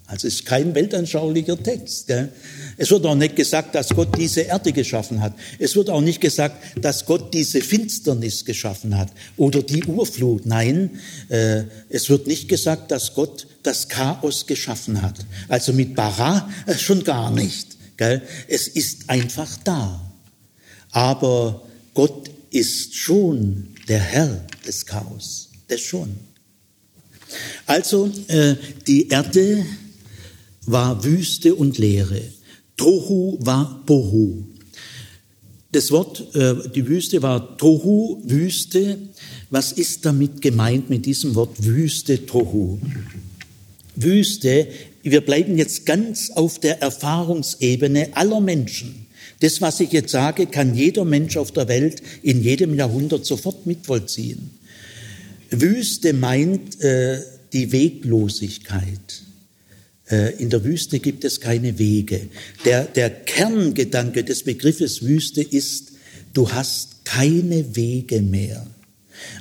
Also es ist kein weltanschaulicher Text. Gell? Es wird auch nicht gesagt, dass Gott diese Erde geschaffen hat. Es wird auch nicht gesagt, dass Gott diese Finsternis geschaffen hat oder die Urflut. Nein, äh, es wird nicht gesagt, dass Gott das Chaos geschaffen hat. Also mit Bara äh, schon gar nicht. Gell? Es ist einfach da. Aber Gott ist schon der Herr des Chaos. Das schon. Also äh, die Erde war Wüste und Leere. Tohu war Bohu. Das Wort, äh, die Wüste war Tohu, Wüste. Was ist damit gemeint mit diesem Wort Wüste, Tohu? Wüste, wir bleiben jetzt ganz auf der Erfahrungsebene aller Menschen. Das, was ich jetzt sage, kann jeder Mensch auf der Welt in jedem Jahrhundert sofort mitvollziehen. Wüste meint äh, die Weglosigkeit. Äh, in der Wüste gibt es keine Wege. Der, der Kerngedanke des Begriffes Wüste ist, du hast keine Wege mehr.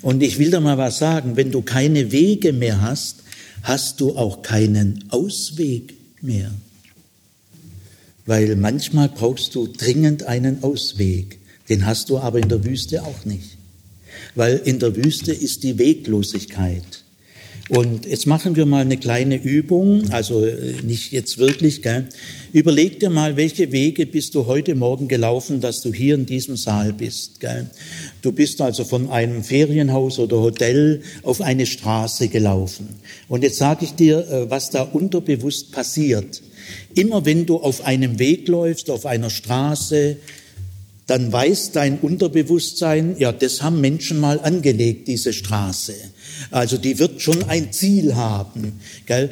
Und ich will da mal was sagen, wenn du keine Wege mehr hast, hast du auch keinen Ausweg mehr. Weil manchmal brauchst du dringend einen Ausweg, den hast du aber in der Wüste auch nicht. Weil in der Wüste ist die Weglosigkeit. Und jetzt machen wir mal eine kleine Übung, also äh, nicht jetzt wirklich, gell? Überleg dir mal, welche Wege bist du heute Morgen gelaufen, dass du hier in diesem Saal bist, gell? Du bist also von einem Ferienhaus oder Hotel auf eine Straße gelaufen. Und jetzt sage ich dir, äh, was da unterbewusst passiert. Immer wenn du auf einem Weg läufst, auf einer Straße, dann weiß dein Unterbewusstsein, ja, das haben Menschen mal angelegt, diese Straße. Also die wird schon ein Ziel haben. Gell?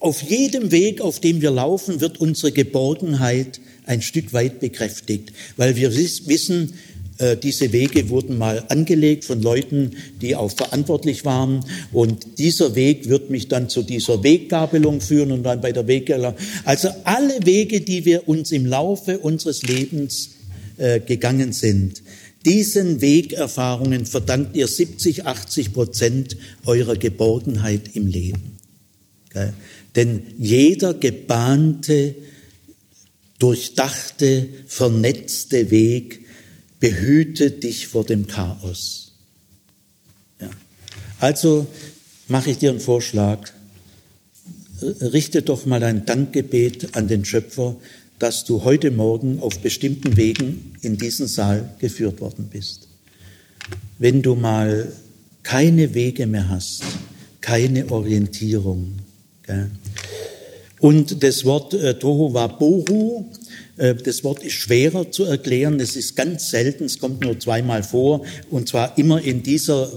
Auf jedem Weg, auf dem wir laufen, wird unsere Geborgenheit ein Stück weit bekräftigt, weil wir wissen, äh, diese Wege wurden mal angelegt von Leuten, die auch verantwortlich waren. Und dieser Weg wird mich dann zu dieser Weggabelung führen und dann bei der Weggabelung. Also alle Wege, die wir uns im Laufe unseres Lebens äh, gegangen sind. Diesen Wegerfahrungen verdankt ihr 70, 80 Prozent eurer Geborgenheit im Leben. Gell? Denn jeder gebahnte, durchdachte, vernetzte Weg behütet dich vor dem Chaos. Ja. Also mache ich dir einen Vorschlag. Richte doch mal ein Dankgebet an den Schöpfer, dass du heute Morgen auf bestimmten Wegen in diesen Saal geführt worden bist. Wenn du mal keine Wege mehr hast, keine Orientierung. Gell? Und das Wort äh, Tohu war Bohu, äh, das Wort ist schwerer zu erklären, es ist ganz selten, es kommt nur zweimal vor und zwar immer in dieser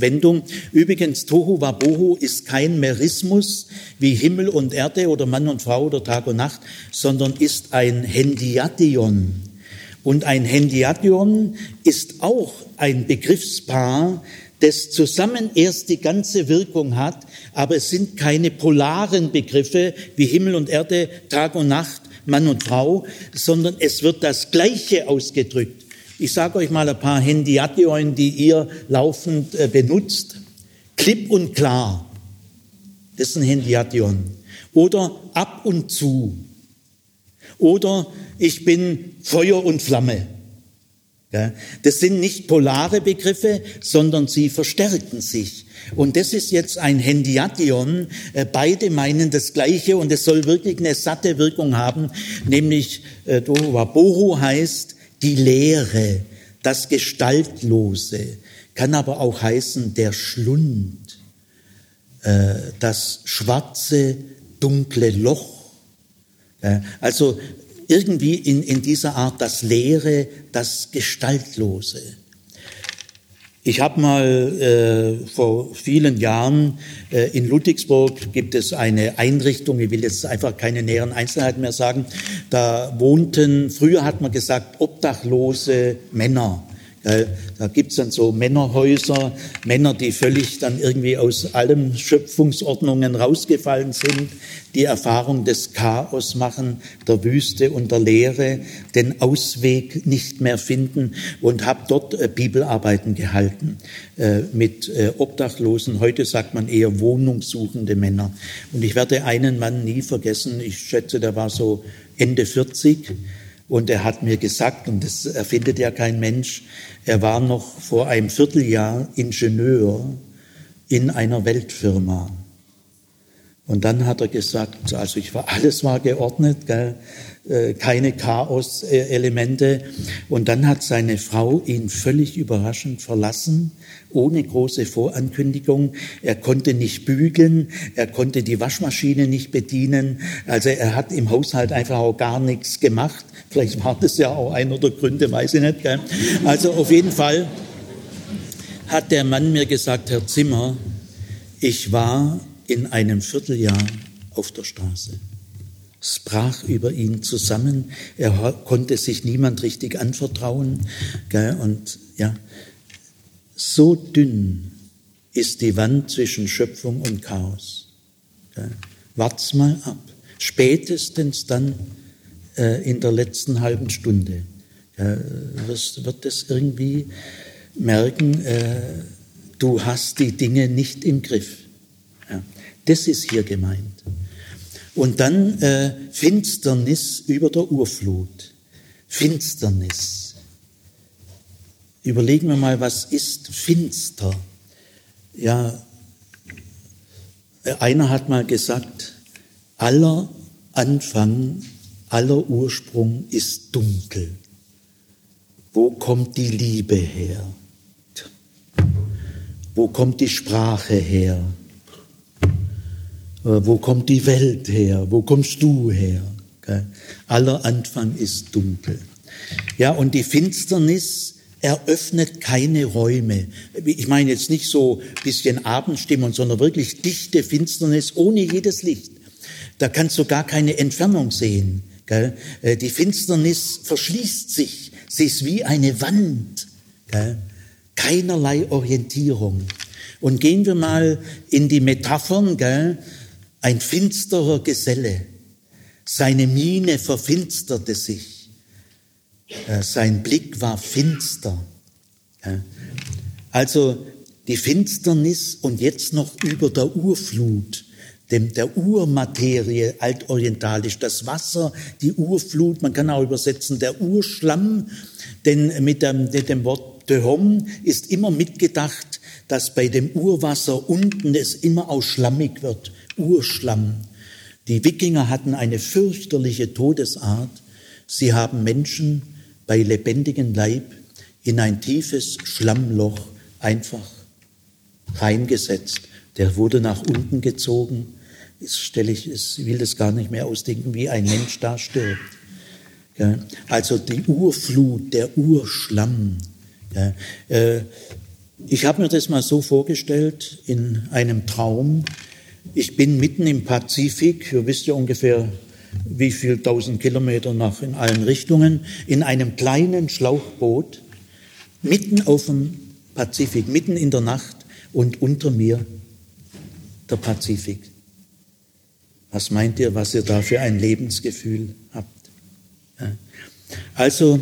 Wendung. Übrigens, Tohu Wabohu ist kein Merismus wie Himmel und Erde oder Mann und Frau oder Tag und Nacht, sondern ist ein Hendiation. Und ein Hendiation ist auch ein Begriffspaar, das zusammen erst die ganze Wirkung hat, aber es sind keine polaren Begriffe wie Himmel und Erde, Tag und Nacht, Mann und Frau, sondern es wird das Gleiche ausgedrückt. Ich sage euch mal ein paar Hendiation, die ihr laufend äh, benutzt. Klipp und klar. Das ist ein Hendiation. Oder ab und zu. Oder ich bin Feuer und Flamme. Das sind nicht polare Begriffe, sondern sie verstärken sich. Und das ist jetzt ein Hendiation. Äh, beide meinen das Gleiche und es soll wirklich eine satte Wirkung haben, nämlich äh, Bohu heißt die Leere, das Gestaltlose, kann aber auch heißen der Schlund, äh, das schwarze, dunkle Loch. Also irgendwie in, in dieser Art das Leere, das Gestaltlose. Ich habe mal äh, vor vielen Jahren äh, in Ludwigsburg gibt es eine Einrichtung, ich will jetzt einfach keine näheren Einzelheiten mehr sagen, da wohnten, früher hat man gesagt, obdachlose Männer. Da gibt's dann so Männerhäuser, Männer, die völlig dann irgendwie aus allen Schöpfungsordnungen rausgefallen sind, die Erfahrung des Chaos machen, der Wüste und der Leere, den Ausweg nicht mehr finden und habe dort äh, Bibelarbeiten gehalten äh, mit äh, Obdachlosen. Heute sagt man eher wohnungssuchende Männer. Und ich werde einen Mann nie vergessen. Ich schätze, der war so Ende 40 und er hat mir gesagt, und das erfindet ja kein Mensch, er war noch vor einem Vierteljahr Ingenieur in einer Weltfirma. Und dann hat er gesagt, also ich war, (laughs) alles war geordnet, gell, äh, keine Chaos-Elemente. Und dann hat seine Frau ihn völlig überraschend verlassen, ohne große Vorankündigung. Er konnte nicht bügeln, er konnte die Waschmaschine nicht bedienen. Also er hat im Haushalt einfach auch gar nichts gemacht. Vielleicht war das ja auch einer der Gründe, weiß ich nicht. Gell? Also auf jeden Fall hat der Mann mir gesagt, Herr Zimmer, ich war in einem Vierteljahr auf der Straße. Es brach über ihn zusammen. Er konnte sich niemand richtig anvertrauen. Gell? Und ja, so dünn ist die Wand zwischen Schöpfung und Chaos. Wart's mal ab. Spätestens dann äh, in der letzten halben Stunde äh, wirst, wird es irgendwie merken, äh, du hast die Dinge nicht im Griff. Ja, das ist hier gemeint. Und dann äh, Finsternis über der Urflut. Finsternis. Überlegen wir mal, was ist finster? Ja, einer hat mal gesagt, aller Anfang aller Ursprung ist dunkel. Wo kommt die Liebe her? Wo kommt die Sprache her? Äh, wo kommt die Welt her? Wo kommst du her? Aller Anfang ist dunkel. Ja, und die Finsternis eröffnet keine Räume. Ich meine jetzt nicht so bisschen Abendstimmung, sondern wirklich dichte Finsternis ohne jedes Licht. Da kannst du gar keine Entfernung sehen. Gell? Äh, die Finsternis verschließt sich. Sie ist wie eine Wand. Gell? Keinerlei Orientierung. Und gehen wir mal in die Metaphern. Gell? Ein finsterer Geselle. Seine Miene verfinsterte sich. Äh, sein Blick war finster. Also die Finsternis und jetzt noch über der Urflut dem, der Urmaterie altorientalisch, das Wasser, die Urflut, man kann auch übersetzen, der Urschlamm, denn mit dem, dem Wort Tehom ist immer mitgedacht, dass bei dem Urwasser unten es immer auch schlammig wird, Urschlamm. Die Wikinger hatten eine fürchterliche Todesart. Sie haben Menschen bei lebendigem Leib in ein tiefes Schlammloch einfach reingesetzt. Der wurde nach unten gezogen ist, stelle ich, ist, will das gar nicht mehr ausdenken, wie ein Mensch da stirbt. Ja, also die Urflut, der Urschlamm. Ja, äh, ich habe mir das mal so vorgestellt in einem Traum. Ich bin mitten im Pazifik, ihr wisst ja ungefähr, wie viel tausend Kilometer nach in allen Richtungen, in einem kleinen Schlauchboot, mitten auf dem Pazifik, mitten in der Nacht und unter mir der Pazifik. Was meint ihr, was ihr da für ein Lebensgefühl habt? Also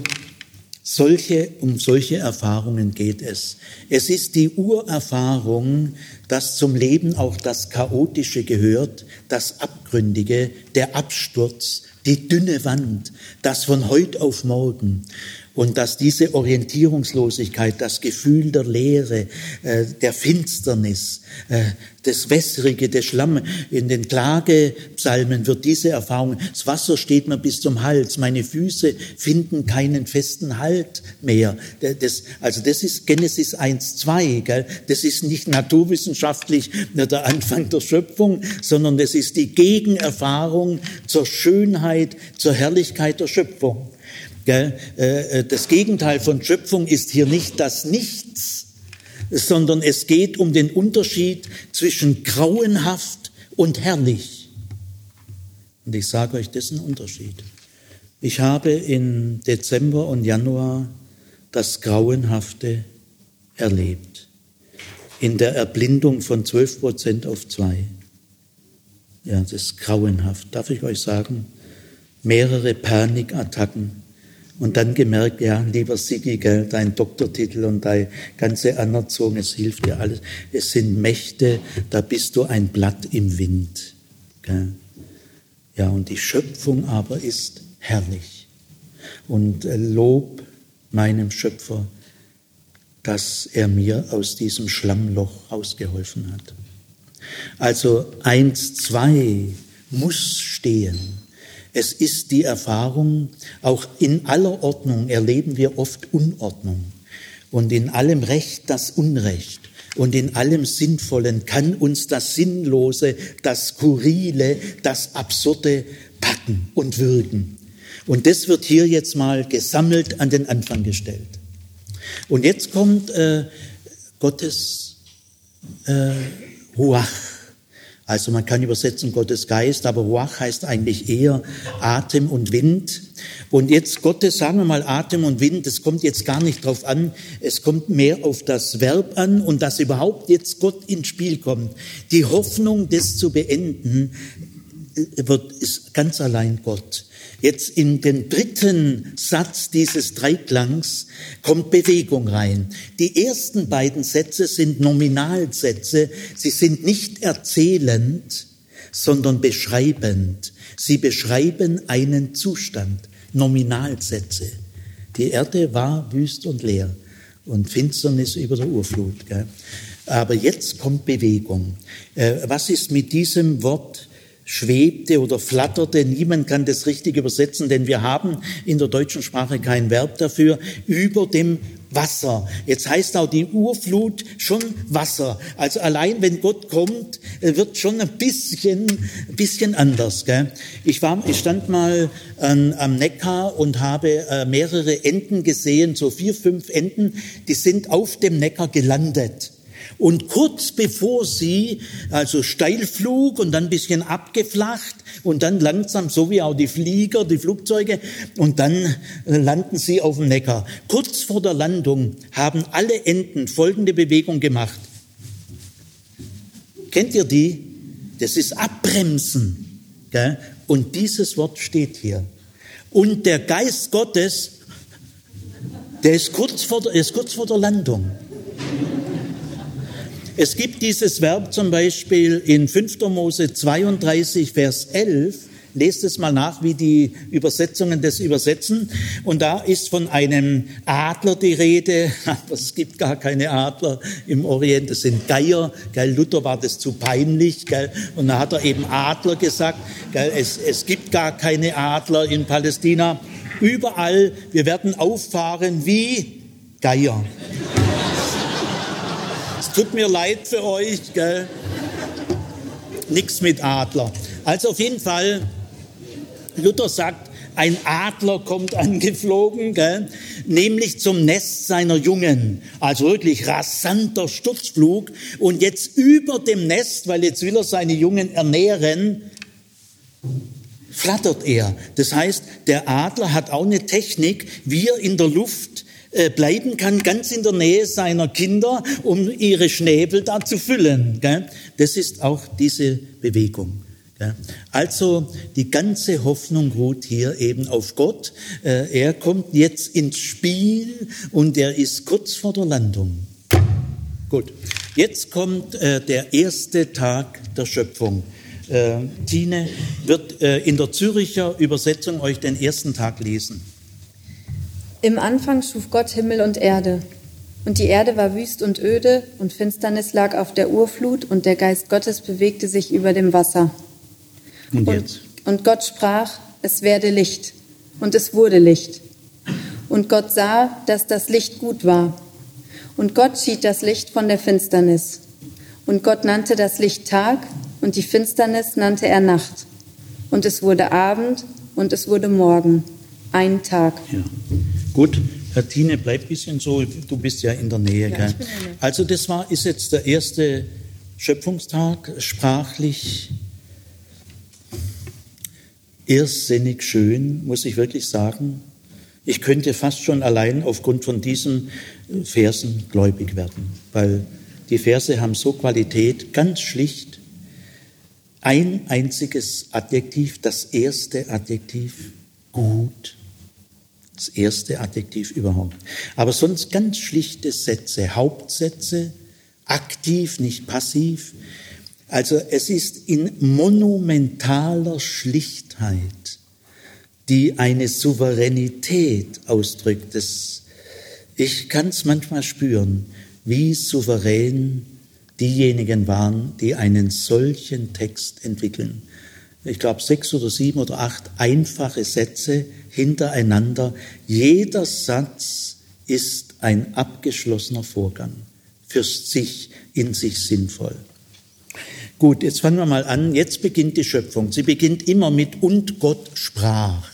solche, um solche Erfahrungen geht es. Es ist die Urerfahrung, dass zum Leben auch das Chaotische gehört, das Abgründige, der Absturz, die dünne Wand, das von heute auf morgen und dass diese Orientierungslosigkeit, das Gefühl der Leere, äh, der Finsternis, äh, das Wässrige, das Schlamm, in den Klagepsalmen wird diese Erfahrung, das Wasser steht mir bis zum Hals, meine Füße finden keinen festen Halt mehr. Das, also das ist Genesis 1, 2, gell? das ist nicht naturwissenschaftlich der Anfang der Schöpfung, sondern das ist die Gegenerfahrung zur Schönheit, zur Herrlichkeit der Schöpfung. Äh, äh, das Gegenteil von Schöpfung ist hier nicht das Nichts, sondern es geht um den Unterschied zwischen grauenhaft und herrlich. Und ich sage euch, das Unterschied. Ich habe im Dezember und Januar das Grauenhafte erlebt. In der Erblindung von 12 Prozent auf zwei. Ja, das ist grauenhaft. Darf ich euch sagen? Mehrere Panikattacken und dann gemerkt, ja, lieber Sigi, gell, dein Doktortitel und deine ganze Anerziehung, es hilft dir alles. Es sind Mächte, da bist du ein Blatt im Wind. Gell. Ja, und die Schöpfung aber ist herrlich. Und äh, Lob meinem Schöpfer, dass er mir aus diesem Schlammloch rausgeholfen hat. Also eins, zwei muss stehen. Es ist die Erfahrung, auch in aller Ordnung erleben wir oft Unordnung und in allem Recht das Unrecht und in allem Sinnvollen kann uns das Sinnlose, das Skurrile, das Absurde packen und würgen. Und das wird hier jetzt mal gesammelt an den Anfang gestellt. Und jetzt kommt äh, Gottes äh, Ruach. Also man kann übersetzen Gottes Geist, aber Ruach heißt eigentlich eher Atem und Wind. Und jetzt Gottes, sagen wir mal Atem und Wind, das kommt jetzt gar nicht drauf an, es kommt mehr auf das Verb an und dass überhaupt jetzt Gott ins Spiel kommt. Die Hoffnung, das zu beenden, wird, ist ganz allein Gott. Jetzt in den dritten Satz dieses Dreiklangs kommt Bewegung rein. Die ersten beiden Sätze sind Nominalsätze. Sie sind nicht erzählend, sondern beschreibend. Sie beschreiben einen Zustand. Nominalsätze. Die Erde war wüst und leer und Finsternis über der Urflut. Gell? Aber jetzt kommt Bewegung. Äh, was ist mit diesem Wort schwebte oder flatterte. Niemand kann das richtig übersetzen, denn wir haben in der deutschen Sprache kein Verb dafür. Über dem Wasser. Jetzt heißt auch die Urflut schon Wasser. Also allein wenn Gott kommt, äh, wird schon ein bisschen, ein bisschen anders. Gell? Ich war, ich stand mal an, am Neckar und habe äh, mehrere Enten gesehen, so vier, fünf Enten, die sind auf dem Neckar gelandet. Und kurz bevor sie, also Steilflug und dann ein bisschen abgeflacht und dann langsam, so wie auch die Flieger, die Flugzeuge, und dann äh, landen sie auf dem Neckar. Kurz vor der Landung haben alle Enten folgende Bewegung gemacht. Kennt ihr die? Das ist Abbremsen. Gell? Und dieses Wort steht hier. Und der Geist Gottes, der ist kurz vor der, ist kurz vor der Landung. Es gibt dieses Verb zum Beispiel in 5. Mose 32, Vers 11. Lest es mal nach, wie die Übersetzungen das übersetzen. Und da ist von einem Adler die Rede. (laughs) Aber es gibt gar keine Adler im Orient. Es sind Geier. Gell? Luther war das zu peinlich. Gell? Und da hat er eben Adler gesagt. Gell? Es, es gibt gar keine Adler in Palästina. Überall, wir werden auffahren wie Geier tut mir leid für euch, gell? Nix mit Adler. Also auf jeden Fall, Luther sagt, ein Adler kommt (laughs) angeflogen, gell? nämlich zum Nest seiner Jungen. Also wirklich rasanter Sturzflug. Und jetzt über dem Nest, weil jetzt will er seine Jungen ernähren, flattert er. Das heißt, der Adler hat auch eine Technik, wie er in der Luft äh, bleiben kann, ganz in der Nähe seiner Kinder, um ihre Schnäbel da zu füllen. Das ist auch diese Bewegung. Also die ganze Hoffnung ruht hier eben auf Gott. Äh, er kommt jetzt ins Spiel und er ist kurz vor der Landung. Gut, jetzt kommt äh, der erste Tag der Schöpfung. Tine wird in der Züricher Übersetzung euch den ersten Tag lesen. Im Anfang schuf Gott Himmel und Erde. Und die Erde war wüst und öde, und Finsternis lag auf der Urflut, und der Geist Gottes bewegte sich über dem Wasser. Und, und, und Gott sprach, es werde Licht. Und es wurde Licht. Und Gott sah, dass das Licht gut war. Und Gott schied das Licht von der Finsternis. Und Gott nannte das Licht Tag, und die Finsternis nannte er Nacht. Und es wurde Abend, und es wurde Morgen. Ein Tag. Ja. Gut, Herr Tine, bleib ein bisschen so, du bist ja in der Nähe. Ja, gell? Also das war, ist jetzt der erste Schöpfungstag, sprachlich irrsinnig schön, muss ich wirklich sagen. Ich könnte fast schon allein aufgrund von diesen Versen gläubig werden, weil die Verse haben so Qualität, ganz schlicht. Ein einziges Adjektiv, das erste Adjektiv, gut. Das erste Adjektiv überhaupt. Aber sonst ganz schlichte Sätze, Hauptsätze, aktiv, nicht passiv. Also es ist in monumentaler Schlichtheit, die eine Souveränität ausdrückt. Das, ich kann es manchmal spüren, wie souverän diejenigen waren, die einen solchen Text entwickeln. Ich glaube, sechs oder sieben oder acht einfache Sätze hintereinander. Jeder Satz ist ein abgeschlossener Vorgang, für sich in sich sinnvoll. Gut, jetzt fangen wir mal an. Jetzt beginnt die Schöpfung. Sie beginnt immer mit und Gott sprach.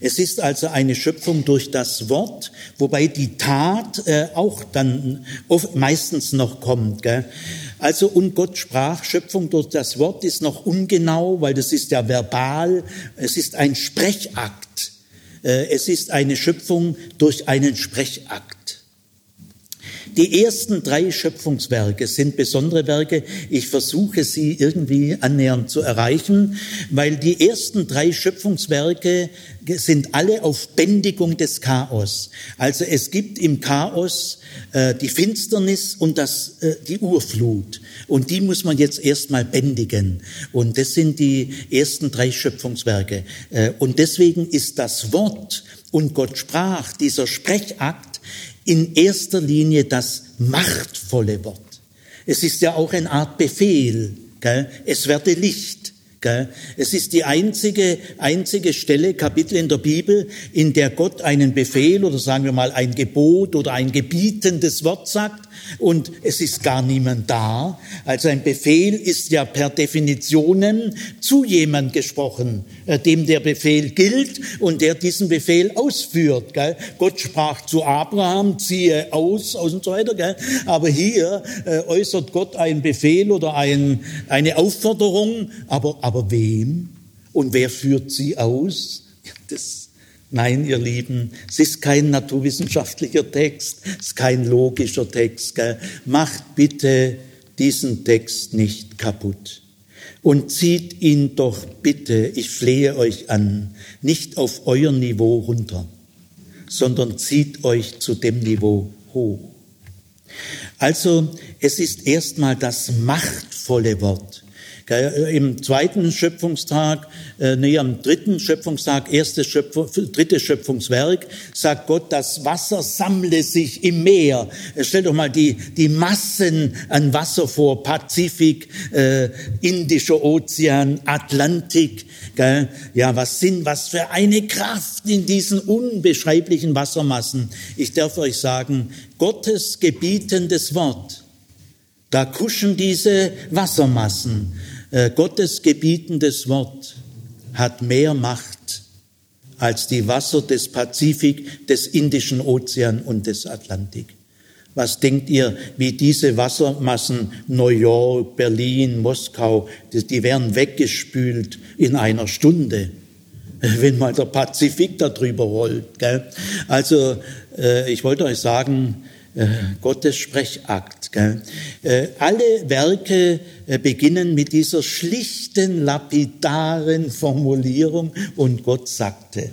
Es ist also eine Schöpfung durch das Wort, wobei die Tat äh, auch dann oft, meistens noch kommt. Gell? Also und Gott sprach, Schöpfung durch das Wort ist noch ungenau, weil das ist ja verbal, es ist ein Sprechakt. Äh, es ist eine Schöpfung durch einen Sprechakt. Die ersten drei Schöpfungswerke sind besondere Werke. Ich versuche sie irgendwie annähernd zu erreichen, weil die ersten drei Schöpfungswerke sind alle auf Bändigung des Chaos. Also es gibt im Chaos äh, die Finsternis und das, äh, die Urflut. Und die muss man jetzt erstmal bändigen. Und das sind die ersten drei Schöpfungswerke. Äh, und deswegen ist das Wort und Gott sprach, dieser Sprechakt, in erster Linie das machtvolle Wort. Es ist ja auch eine Art Befehl. Gell? Es werde Licht. Gell? Es ist die einzige, einzige Stelle, Kapitel in der Bibel, in der Gott einen Befehl oder sagen wir mal ein Gebot oder ein gebietendes Wort sagt und es ist gar niemand da. Also ein Befehl ist ja per Definitionen zu jemand gesprochen, äh, dem der Befehl gilt und der diesen Befehl ausführt. Gell? Gott sprach zu Abraham, ziehe aus, aus und so weiter. Gell? Aber hier äh, äußert Gott einen Befehl oder ein, eine Aufforderung, aber, aber wem? Und wer führt sie aus? Das Nein, ihr Lieben, es ist kein naturwissenschaftlicher Text, es ist kein logischer Text. Gell? Macht bitte diesen Text nicht kaputt. Und zieht ihn doch bitte, ich flehe euch an, nicht auf euer Niveau runter, sondern zieht euch zu dem Niveau hoch. Also es ist erstmal das machtvolle Wort. Im zweiten Schöpfungstag, äh, nee, am dritten Schöpfungstag, erstes Schöpfung, drittes Schöpfungswerk, sagt Gott, das Wasser sammle sich im Meer. Äh, stellt doch mal die, die Massen an Wasser vor, Pazifik, äh, Indischer Ozean, Atlantik. Gell? Ja, was sind, was für eine Kraft in diesen unbeschreiblichen Wassermassen. Ich darf euch sagen, Gottes gebietendes Wort, da kuschen diese Wassermassen. Äh, Gottes gebietendes Wort hat mehr Macht als die Wasser des Pazifik, des Indischen Ozean und des Atlantik. Was denkt ihr, wie diese Wassermassen New York, Berlin, Moskau, die, die werden weggespült in einer Stunde. (laughs) wenn mal der Pazifik darüber rollt. Gell? Also äh, ich wollte euch sagen, äh, Gottes Sprechakt. Gell? Äh, alle Werke äh, beginnen mit dieser schlichten, lapidaren Formulierung und Gott sagte.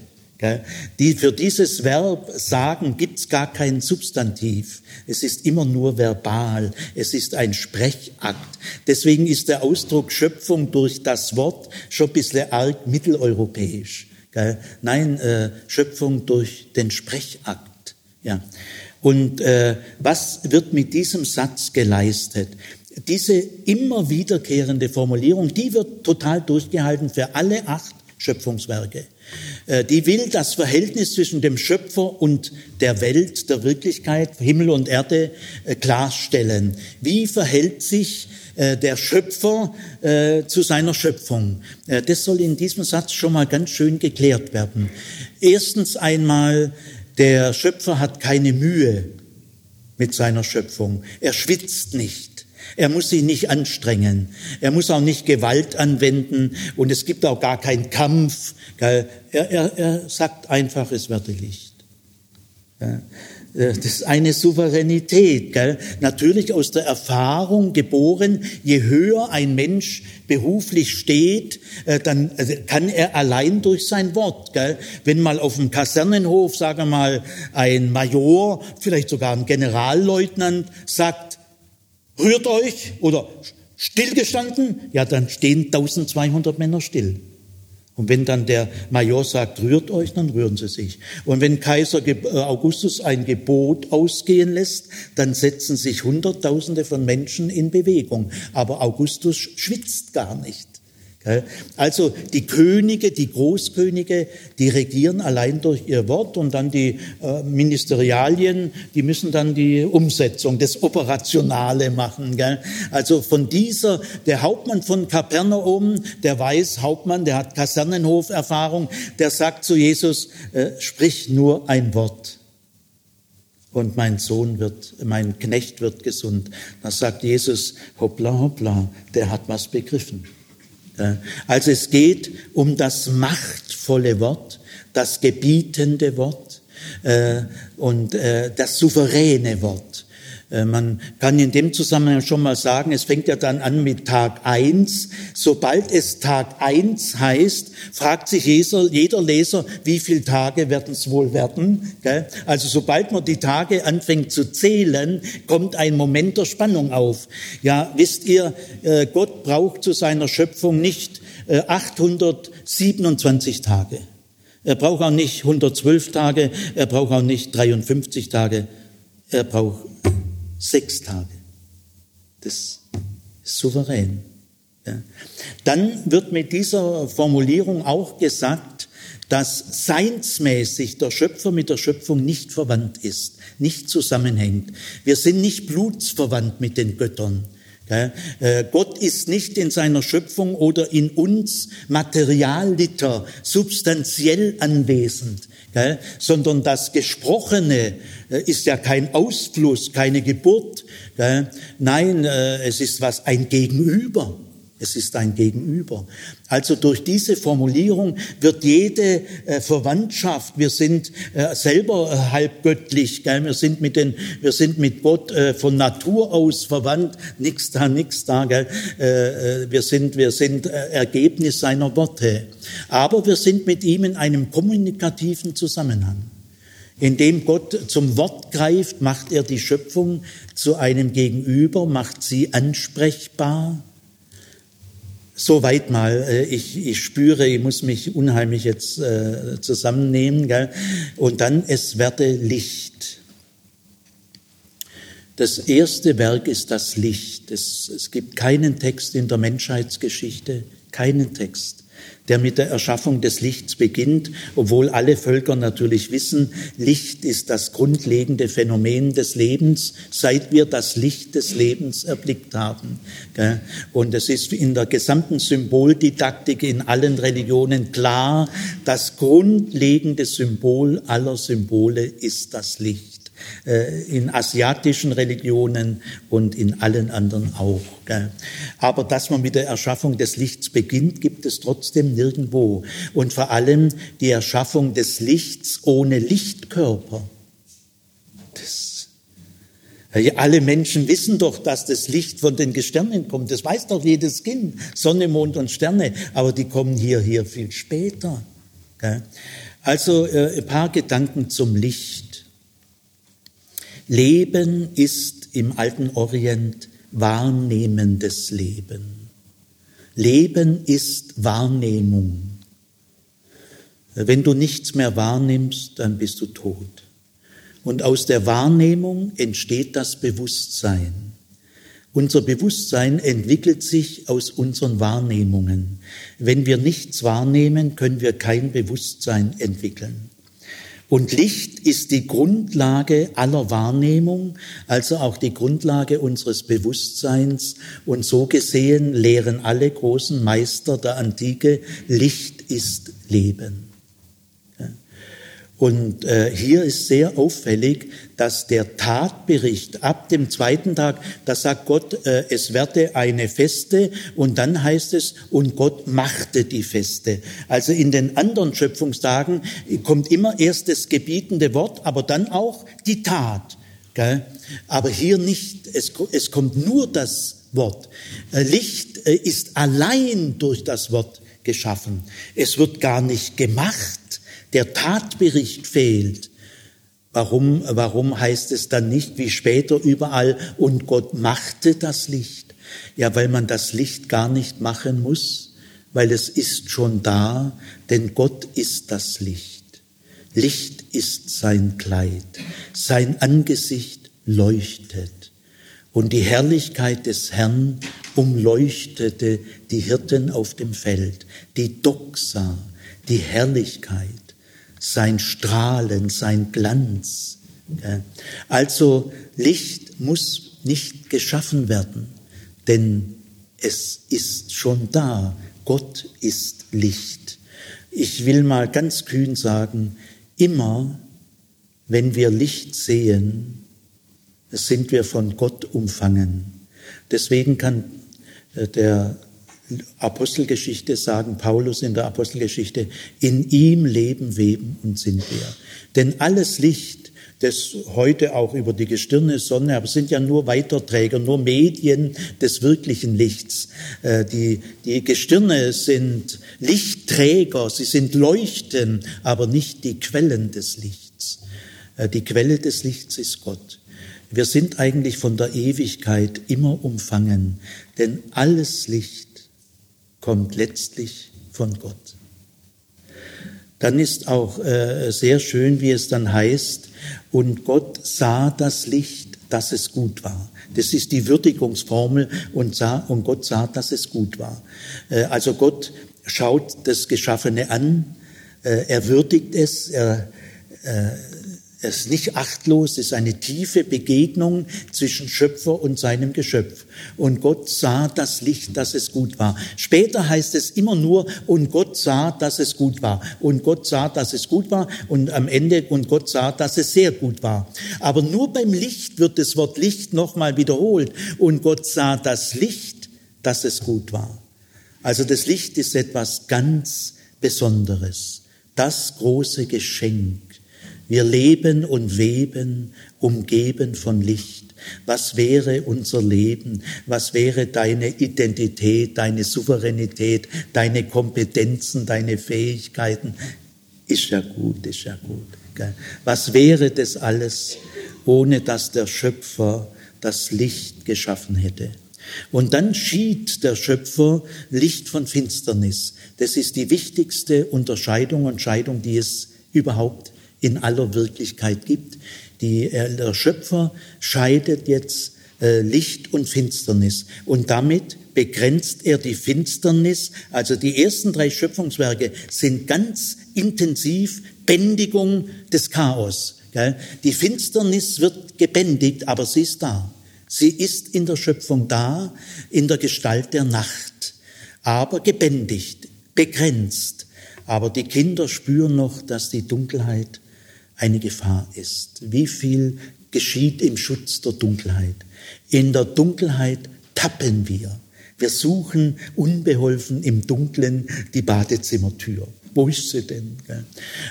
Die, für dieses Verb sagen gibt es gar kein Substantiv. Es ist immer nur verbal. Es ist ein Sprechakt. Deswegen ist der Ausdruck Schöpfung durch das Wort schon ein bisschen arg mitteleuropäisch. Nein, äh, Schöpfung durch den Sprechakt. Ja. Und äh, was wird mit diesem Satz geleistet? Diese immer wiederkehrende Formulierung, die wird total durchgehalten für alle acht Schöpfungswerke. Äh, die will das Verhältnis zwischen dem Schöpfer und der Welt, der Wirklichkeit, Himmel und Erde äh, klarstellen. Wie verhält sich äh, der Schöpfer zu seiner Schöpfung? Das soll in diesem Satz schon mal ganz schön geklärt werden. Erstens einmal, der Schöpfer hat keine Mühe mit seiner Schöpfung. Er schwitzt nicht. Er muss sich nicht anstrengen. Er muss auch nicht Gewalt anwenden und es gibt auch gar keinen Kampf. Er, er, er sagt einfach, es werde Licht. Äh, das ist eine Souveränität, gell? natürlich aus der Erfahrung geboren. Je höher ein Mensch beruflich steht, äh, dann also kann er allein durch sein Wort. Gell? Wenn mal auf dem Kasernenhof, sagen wir mal, ein Major, vielleicht sogar ein Generalleutnant sagt, rührt euch oder stillgestanden, ja, dann stehen 1200 Männer still. Und wenn dann der Major sagt, rührt euch, dann rühren sie sich. Und wenn Kaiser äh, Augustus ein Gebot ausgehen lässt, dann setzen sich Hunderttausende von Menschen in Bewegung. Aber Augustus schwitzt gar nicht. Also die Könige, die Großkönige, die regieren allein durch ihr Wort und dann die äh, Ministerialien, die müssen dann die Umsetzung, das Operationale machen. Also von dieser, der Hauptmann von Kapernaum, der weiß, Hauptmann, der hat Kasernenhoferfahrung, der sagt zu Jesus, äh, sprich nur ein Wort und mein Sohn wird, mein Knecht wird gesund. Da sagt Jesus, hoppla, hoppla, der hat was begriffen. Also es geht um das machtvolle Wort, das gebietende Wort äh, und äh, das souveräne Wort. Äh, man kann in dem Zusammenhang schon mal sagen, es fängt ja dann an mit Tag eins. Sobald es Tag eins heißt, fragt sich jeder, Leser, wie viele Tage werden es wohl werden. Also sobald man die Tage anfängt zu zählen, kommt ein Moment der Spannung auf. Ja, wisst ihr, äh, Gott braucht zu seiner Schöpfung nicht 827 äh, Tage. Er braucht auch nicht 112 Tage, er braucht auch nicht 53 Tage, er braucht Sechs Tage. Das ist souverän. Ja. Dann wird mit dieser Formulierung auch gesagt, dass seinsmäßig der Schöpfer mit der Schöpfung nicht verwandt ist, nicht zusammenhängt. Wir sind nicht blutsverwandt mit den Göttern. Äh, Gott ist nicht in seiner Schöpfung oder in uns materialiter, substanziell anwesend, sondern das Gesprochene äh, ist ja kein Ausfluss, keine Geburt. Nein, äh, es ist was, ein Gegenüber. Es ist ein Gegenüber. Also durch diese Formulierung wird jede äh, Verwandtschaft, wir sind äh, selber äh, halb göttlich, gell? Wir, sind mit den, wir sind mit Gott äh, von Natur aus verwandt, nichts da, nichts da. Gell? Äh, äh, wir sind, wir sind Ergebnis seiner Worte. Aber wir sind mit ihm in einem kommunikativen Zusammenhang. Indem Gott zum Wort greift, macht er die Schöpfung zu einem Gegenüber, macht sie ansprechbar Soweit mal. Äh, ich, ich spüre, ich muss mich unheimlich jetzt äh, zusammennehmen. Gell? Und dann, es werde Licht. Das erste Werk ist das Licht. Es, es gibt keinen Text in der Menschheitsgeschichte, keinen Text, der mit der Erschaffung des Lichts beginnt, obwohl alle Völker natürlich wissen, Licht ist das grundlegende Phänomen des Lebens, seit wir das Licht des Lebens erblickt haben. Und es ist in der gesamten Symboldidaktik in allen Religionen klar, das grundlegende Symbol aller Symbole ist das Licht. Äh, in asiatischen Religionen und in allen anderen auch. Aber dass man mit der Erschaffung des Lichts beginnt, gibt es trotzdem nirgendwo. Und vor allem die Erschaffung des Lichts ohne Lichtkörper. Das, alle Menschen wissen doch, dass das Licht von den Gestirnen kommt. Das weiß doch jedes Kind. Sonne, Mond und Sterne. Aber die kommen hier, hier viel später. Also äh, ein paar Gedanken zum Licht. Leben ist im alten Orient wahrnehmendes Leben. Leben ist Wahrnehmung. Wenn du nichts mehr wahrnimmst, dann bist du tot. Und aus der Wahrnehmung entsteht das Bewusstsein. Unser Bewusstsein entwickelt sich aus unseren Wahrnehmungen. Wenn wir nichts wahrnehmen, können wir kein Bewusstsein entwickeln. Und Licht ist die Grundlage aller Wahrnehmung, also auch die Grundlage unseres Bewusstseins. Und so gesehen lehren alle großen Meister der Antike, Licht ist Leben. Und äh, hier ist sehr auffällig, dass der Tatbericht ab dem zweiten Tag, da sagt Gott, äh, es werde eine Feste und dann heißt es, und Gott machte die Feste. Also in den anderen Schöpfungstagen kommt immer erst das gebietende Wort, aber dann auch die Tat. Gell? Aber hier nicht, es, es kommt nur das Wort. Äh, Licht äh, ist allein durch das Wort geschaffen. Es wird gar nicht gemacht der Tatbericht fehlt. Warum, warum heißt es dann nicht wie später überall, und Gott machte das Licht? Ja, weil man das Licht gar nicht machen muss, weil es ist schon da, denn Gott ist das Licht. Licht ist sein Kleid, sein Angesicht leuchtet. Und die Herrlichkeit des Herrn umleuchtete die Hirten auf dem Feld, die Doxa, die Herrlichkeit sein Strahlen, sein Glanz. Also Licht muss nicht geschaffen werden, denn es ist schon da. Gott ist Licht. Ich will mal ganz kühn sagen, immer wenn wir Licht sehen, sind wir von Gott umfangen. Deswegen kann äh, der Apostelgeschichte sagen Paulus in der Apostelgeschichte, in ihm leben, weben und sind wir. Denn alles Licht, das heute auch über die Gestirne, Sonne, aber sind ja nur Weiterträger, nur Medien des wirklichen Lichts. Äh, die, die Gestirne sind Lichtträger, sie sind Leuchten, aber nicht die Quellen des Lichts. Äh, die Quelle des Lichts ist Gott. Wir sind eigentlich von der Ewigkeit immer umfangen, denn alles Licht kommt letztlich von Gott. Dann ist auch äh, sehr schön, wie es dann heißt, und Gott sah das Licht, dass es gut war. Das ist die Würdigungsformel und, sah, und Gott sah, dass es gut war. Äh, also Gott schaut das Geschaffene an, äh, er würdigt es, er äh, es ist nicht achtlos, es ist eine tiefe Begegnung zwischen Schöpfer und seinem Geschöpf. Und Gott sah das Licht, dass es gut war. Später heißt es immer nur, und Gott sah, dass es gut war. Und Gott sah, dass es gut war. Und am Ende, und Gott sah, dass es sehr gut war. Aber nur beim Licht wird das Wort Licht nochmal wiederholt. Und Gott sah das Licht, dass es gut war. Also das Licht ist etwas ganz Besonderes. Das große Geschenk wir leben und weben, umgeben von Licht. Was wäre unser Leben? Was wäre deine Identität, deine Souveränität, deine Kompetenzen, deine Fähigkeiten? Ist ja gut, ist ja gut. Was wäre das alles, ohne dass der Schöpfer das Licht geschaffen hätte? Und dann schied der Schöpfer Licht von Finsternis. Das ist die wichtigste Unterscheidung und Scheidung, die es überhaupt in aller Wirklichkeit gibt. Die, äh, der Schöpfer scheidet jetzt äh, Licht und Finsternis und damit begrenzt er die Finsternis. Also die ersten drei Schöpfungswerke sind ganz intensiv Bändigung des Chaos. Die Finsternis wird gebändigt, aber sie ist da. Sie ist in der Schöpfung da, in der Gestalt der Nacht, aber gebändigt, begrenzt. Aber die Kinder spüren noch, dass die Dunkelheit eine Gefahr ist. Wie viel geschieht im Schutz der Dunkelheit? In der Dunkelheit tappen wir. Wir suchen unbeholfen im Dunkeln die Badezimmertür. Wo ist sie denn?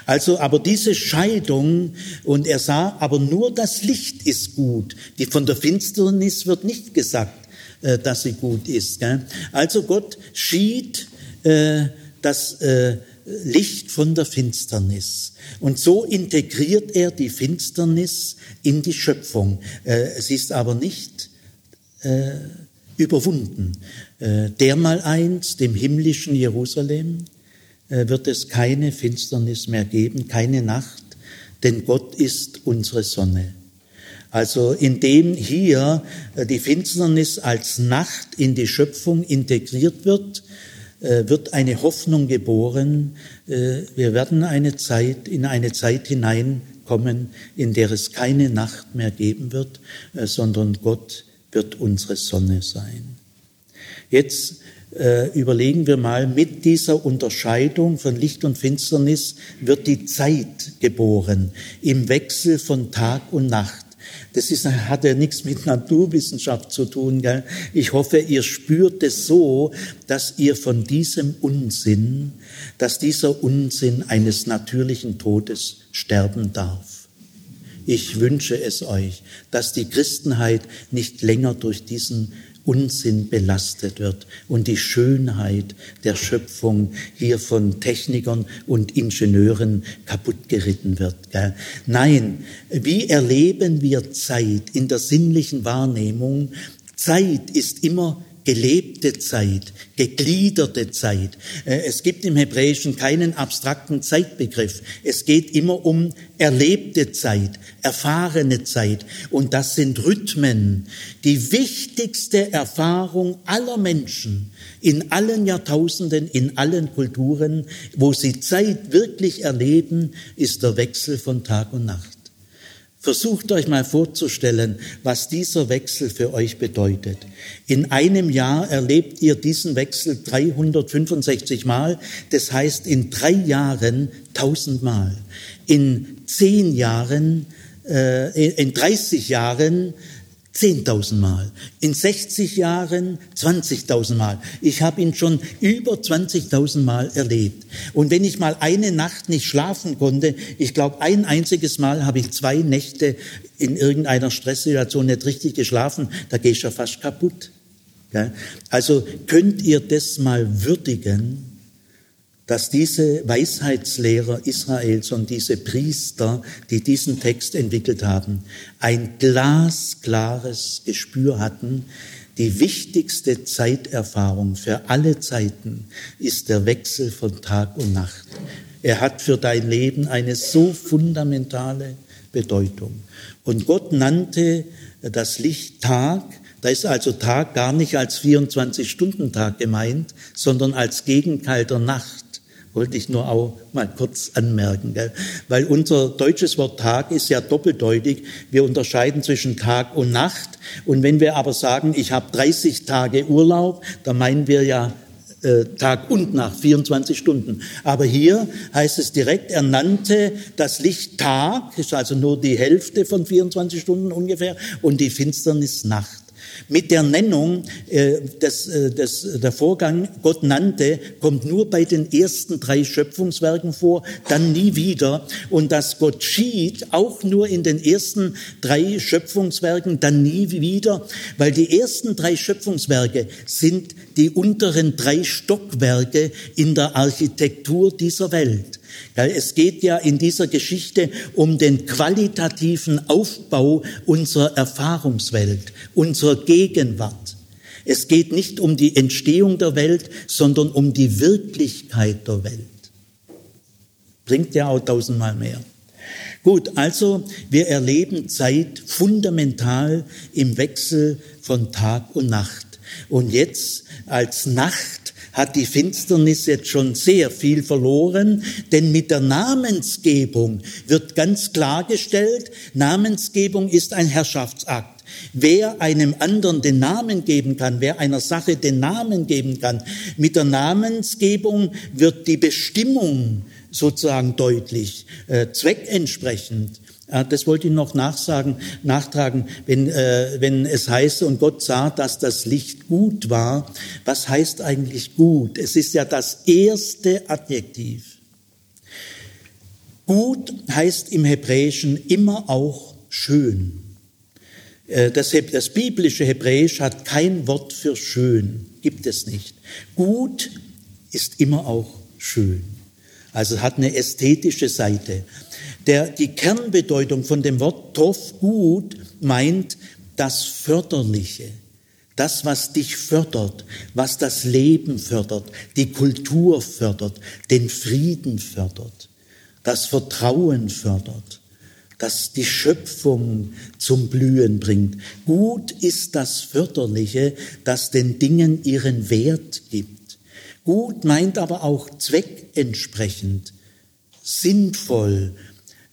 Also, aber diese Scheidung, und er sah, aber nur das Licht ist gut. Die von der Finsternis wird nicht gesagt, äh, dass sie gut ist. Also Gott schied äh, das äh, Licht von der Finsternis. Und so integriert er die Finsternis in die Schöpfung. Sie ist aber nicht überwunden. Dermaleinst im himmlischen Jerusalem wird es keine Finsternis mehr geben, keine Nacht, denn Gott ist unsere Sonne. Also indem hier äh, die Finsternis als Nacht in die Schöpfung integriert wird, äh, wird eine Hoffnung geboren. Äh, wir werden eine Zeit, in eine Zeit hineinkommen, in der es keine Nacht mehr geben wird, sondern Gott wird unsere Sonne sein. Jetzt überlegen wir mal, mit dieser Unterscheidung von Licht und Finsternis wird die Zeit geboren im Wechsel von Tag und Nacht. Das ist, hat ja nichts mit Naturwissenschaft zu tun. Gell? Ich hoffe, ihr spürt es so, dass ihr von diesem Unsinn, dass dieser Unsinn eines natürlichen Todes sterben darf. Ich wünsche es euch, dass die Christenheit nicht länger durch diesen Unsinn belastet wird und die Schönheit der Schöpfung hier von Technikern und Ingenieuren kaputt geritten wird. Gell? Nein, wie erleben wir Zeit in der sinnlichen Wahrnehmung? Zeit ist immer gelebte Zeit, gegliederte Zeit. Äh, es gibt im Hebräischen keinen abstrakten Zeitbegriff. Es geht immer um erlebte Zeit, erfahrene Zeit. Und das sind Rhythmen. Die wichtigste Erfahrung aller Menschen in allen Jahrtausenden, in allen Kulturen, wo sie Zeit wirklich erleben, ist der Wechsel von Tag und Nacht. Versucht euch mal vorzustellen, was dieser Wechsel für euch bedeutet. In einem Jahr erlebt ihr diesen Wechsel 365 Mal, das heißt in drei Jahren 1000 Mal. In zehn Jahren, äh, in 30 Jahren 10.000 Mal, in 60 Jahren 20.000 Mal. Ich habe ihn schon über 20.000 Mal erlebt. Und wenn ich mal eine Nacht nicht schlafen konnte, ich glaube, ein einziges Mal habe ich zwei Nächte in irgendeiner Stresssituation nicht richtig geschlafen, da gehe ich ja fast kaputt. Also könnt ihr das mal würdigen, dass diese Weisheitslehrer Israels und diese Priester, die diesen Text entwickelt haben, ein glasklares Gespür hatten, die wichtigste Zeiterfahrung für alle Zeiten ist der Wechsel von Tag und Nacht. Er hat für dein Leben eine so fundamentale Bedeutung. Und Gott nannte das Licht Tag, da ist also Tag gar nicht als 24-Stunden-Tag gemeint, sondern als Gegenteil der Nacht wollte ich nur auch mal kurz anmerken, gell? weil unser deutsches Wort Tag ist ja doppeldeutig. Wir unterscheiden zwischen Tag und Nacht. Und wenn wir aber sagen, ich habe 30 Tage Urlaub, dann meinen wir ja äh, Tag und Nacht, 24 Stunden. Aber hier heißt es direkt, er nannte das Licht Tag, ist also nur die Hälfte von 24 Stunden ungefähr, und die Finsternis Nacht. Mit der Nennung, äh, des, äh, des, der Vorgang Gott nannte, kommt nur bei den ersten drei Schöpfungswerken vor, dann nie wieder. Und dass Gott schied, auch nur in den ersten drei Schöpfungswerken, dann nie wieder, weil die ersten drei Schöpfungswerke sind die unteren drei Stockwerke in der Architektur dieser Welt. Es geht ja in dieser Geschichte um den qualitativen Aufbau unserer Erfahrungswelt, unserer Gegenwart. Es geht nicht um die Entstehung der Welt, sondern um die Wirklichkeit der Welt. Bringt ja auch tausendmal mehr. Gut, also wir erleben Zeit fundamental im Wechsel von Tag und Nacht. Und jetzt als Nacht hat die Finsternis jetzt schon sehr viel verloren, denn mit der Namensgebung wird ganz klargestellt, Namensgebung ist ein Herrschaftsakt. Wer einem anderen den Namen geben kann, wer einer Sache den Namen geben kann, mit der Namensgebung wird die Bestimmung sozusagen deutlich, äh, zweckentsprechend. Das wollte ich noch nachsagen, nachtragen, wenn, äh, wenn es heißt, und Gott sah, dass das Licht gut war. Was heißt eigentlich gut? Es ist ja das erste Adjektiv. Gut heißt im Hebräischen immer auch schön. Äh, das, das biblische Hebräisch hat kein Wort für schön, gibt es nicht. Gut ist immer auch schön. Also hat eine ästhetische Seite. Der, die Kernbedeutung von dem Wort Tov gut meint das Förderliche, das, was dich fördert, was das Leben fördert, die Kultur fördert, den Frieden fördert, das Vertrauen fördert das die Schöpfung zum Blühen bringt. Gut ist das Förderliche, das den Dingen ihren Wert gibt. Gut meint aber auch zweckentsprechend, sinnvoll,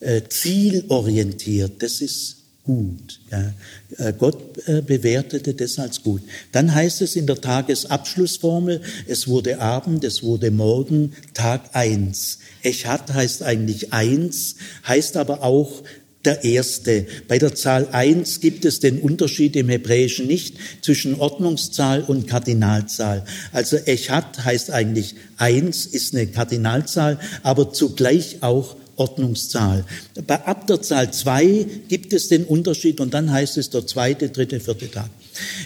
äh, zielorientiert. Das ist gut. Ja. Äh, Gott äh, bewertete das als gut. Dann heißt es in der Tagesabschlussformel, es wurde Abend, es wurde Morgen, Tag eins. Echat heißt eigentlich eins, heißt aber auch der erste. Bei der Zahl eins gibt es den Unterschied im Hebräischen nicht zwischen Ordnungszahl und Kardinalzahl. Also Echat heißt eigentlich eins, ist eine Kardinalzahl, aber zugleich auch Ordnungszahl. Bei, ab der Zahl zwei gibt es den Unterschied und dann heißt es der zweite, dritte, vierte Tag.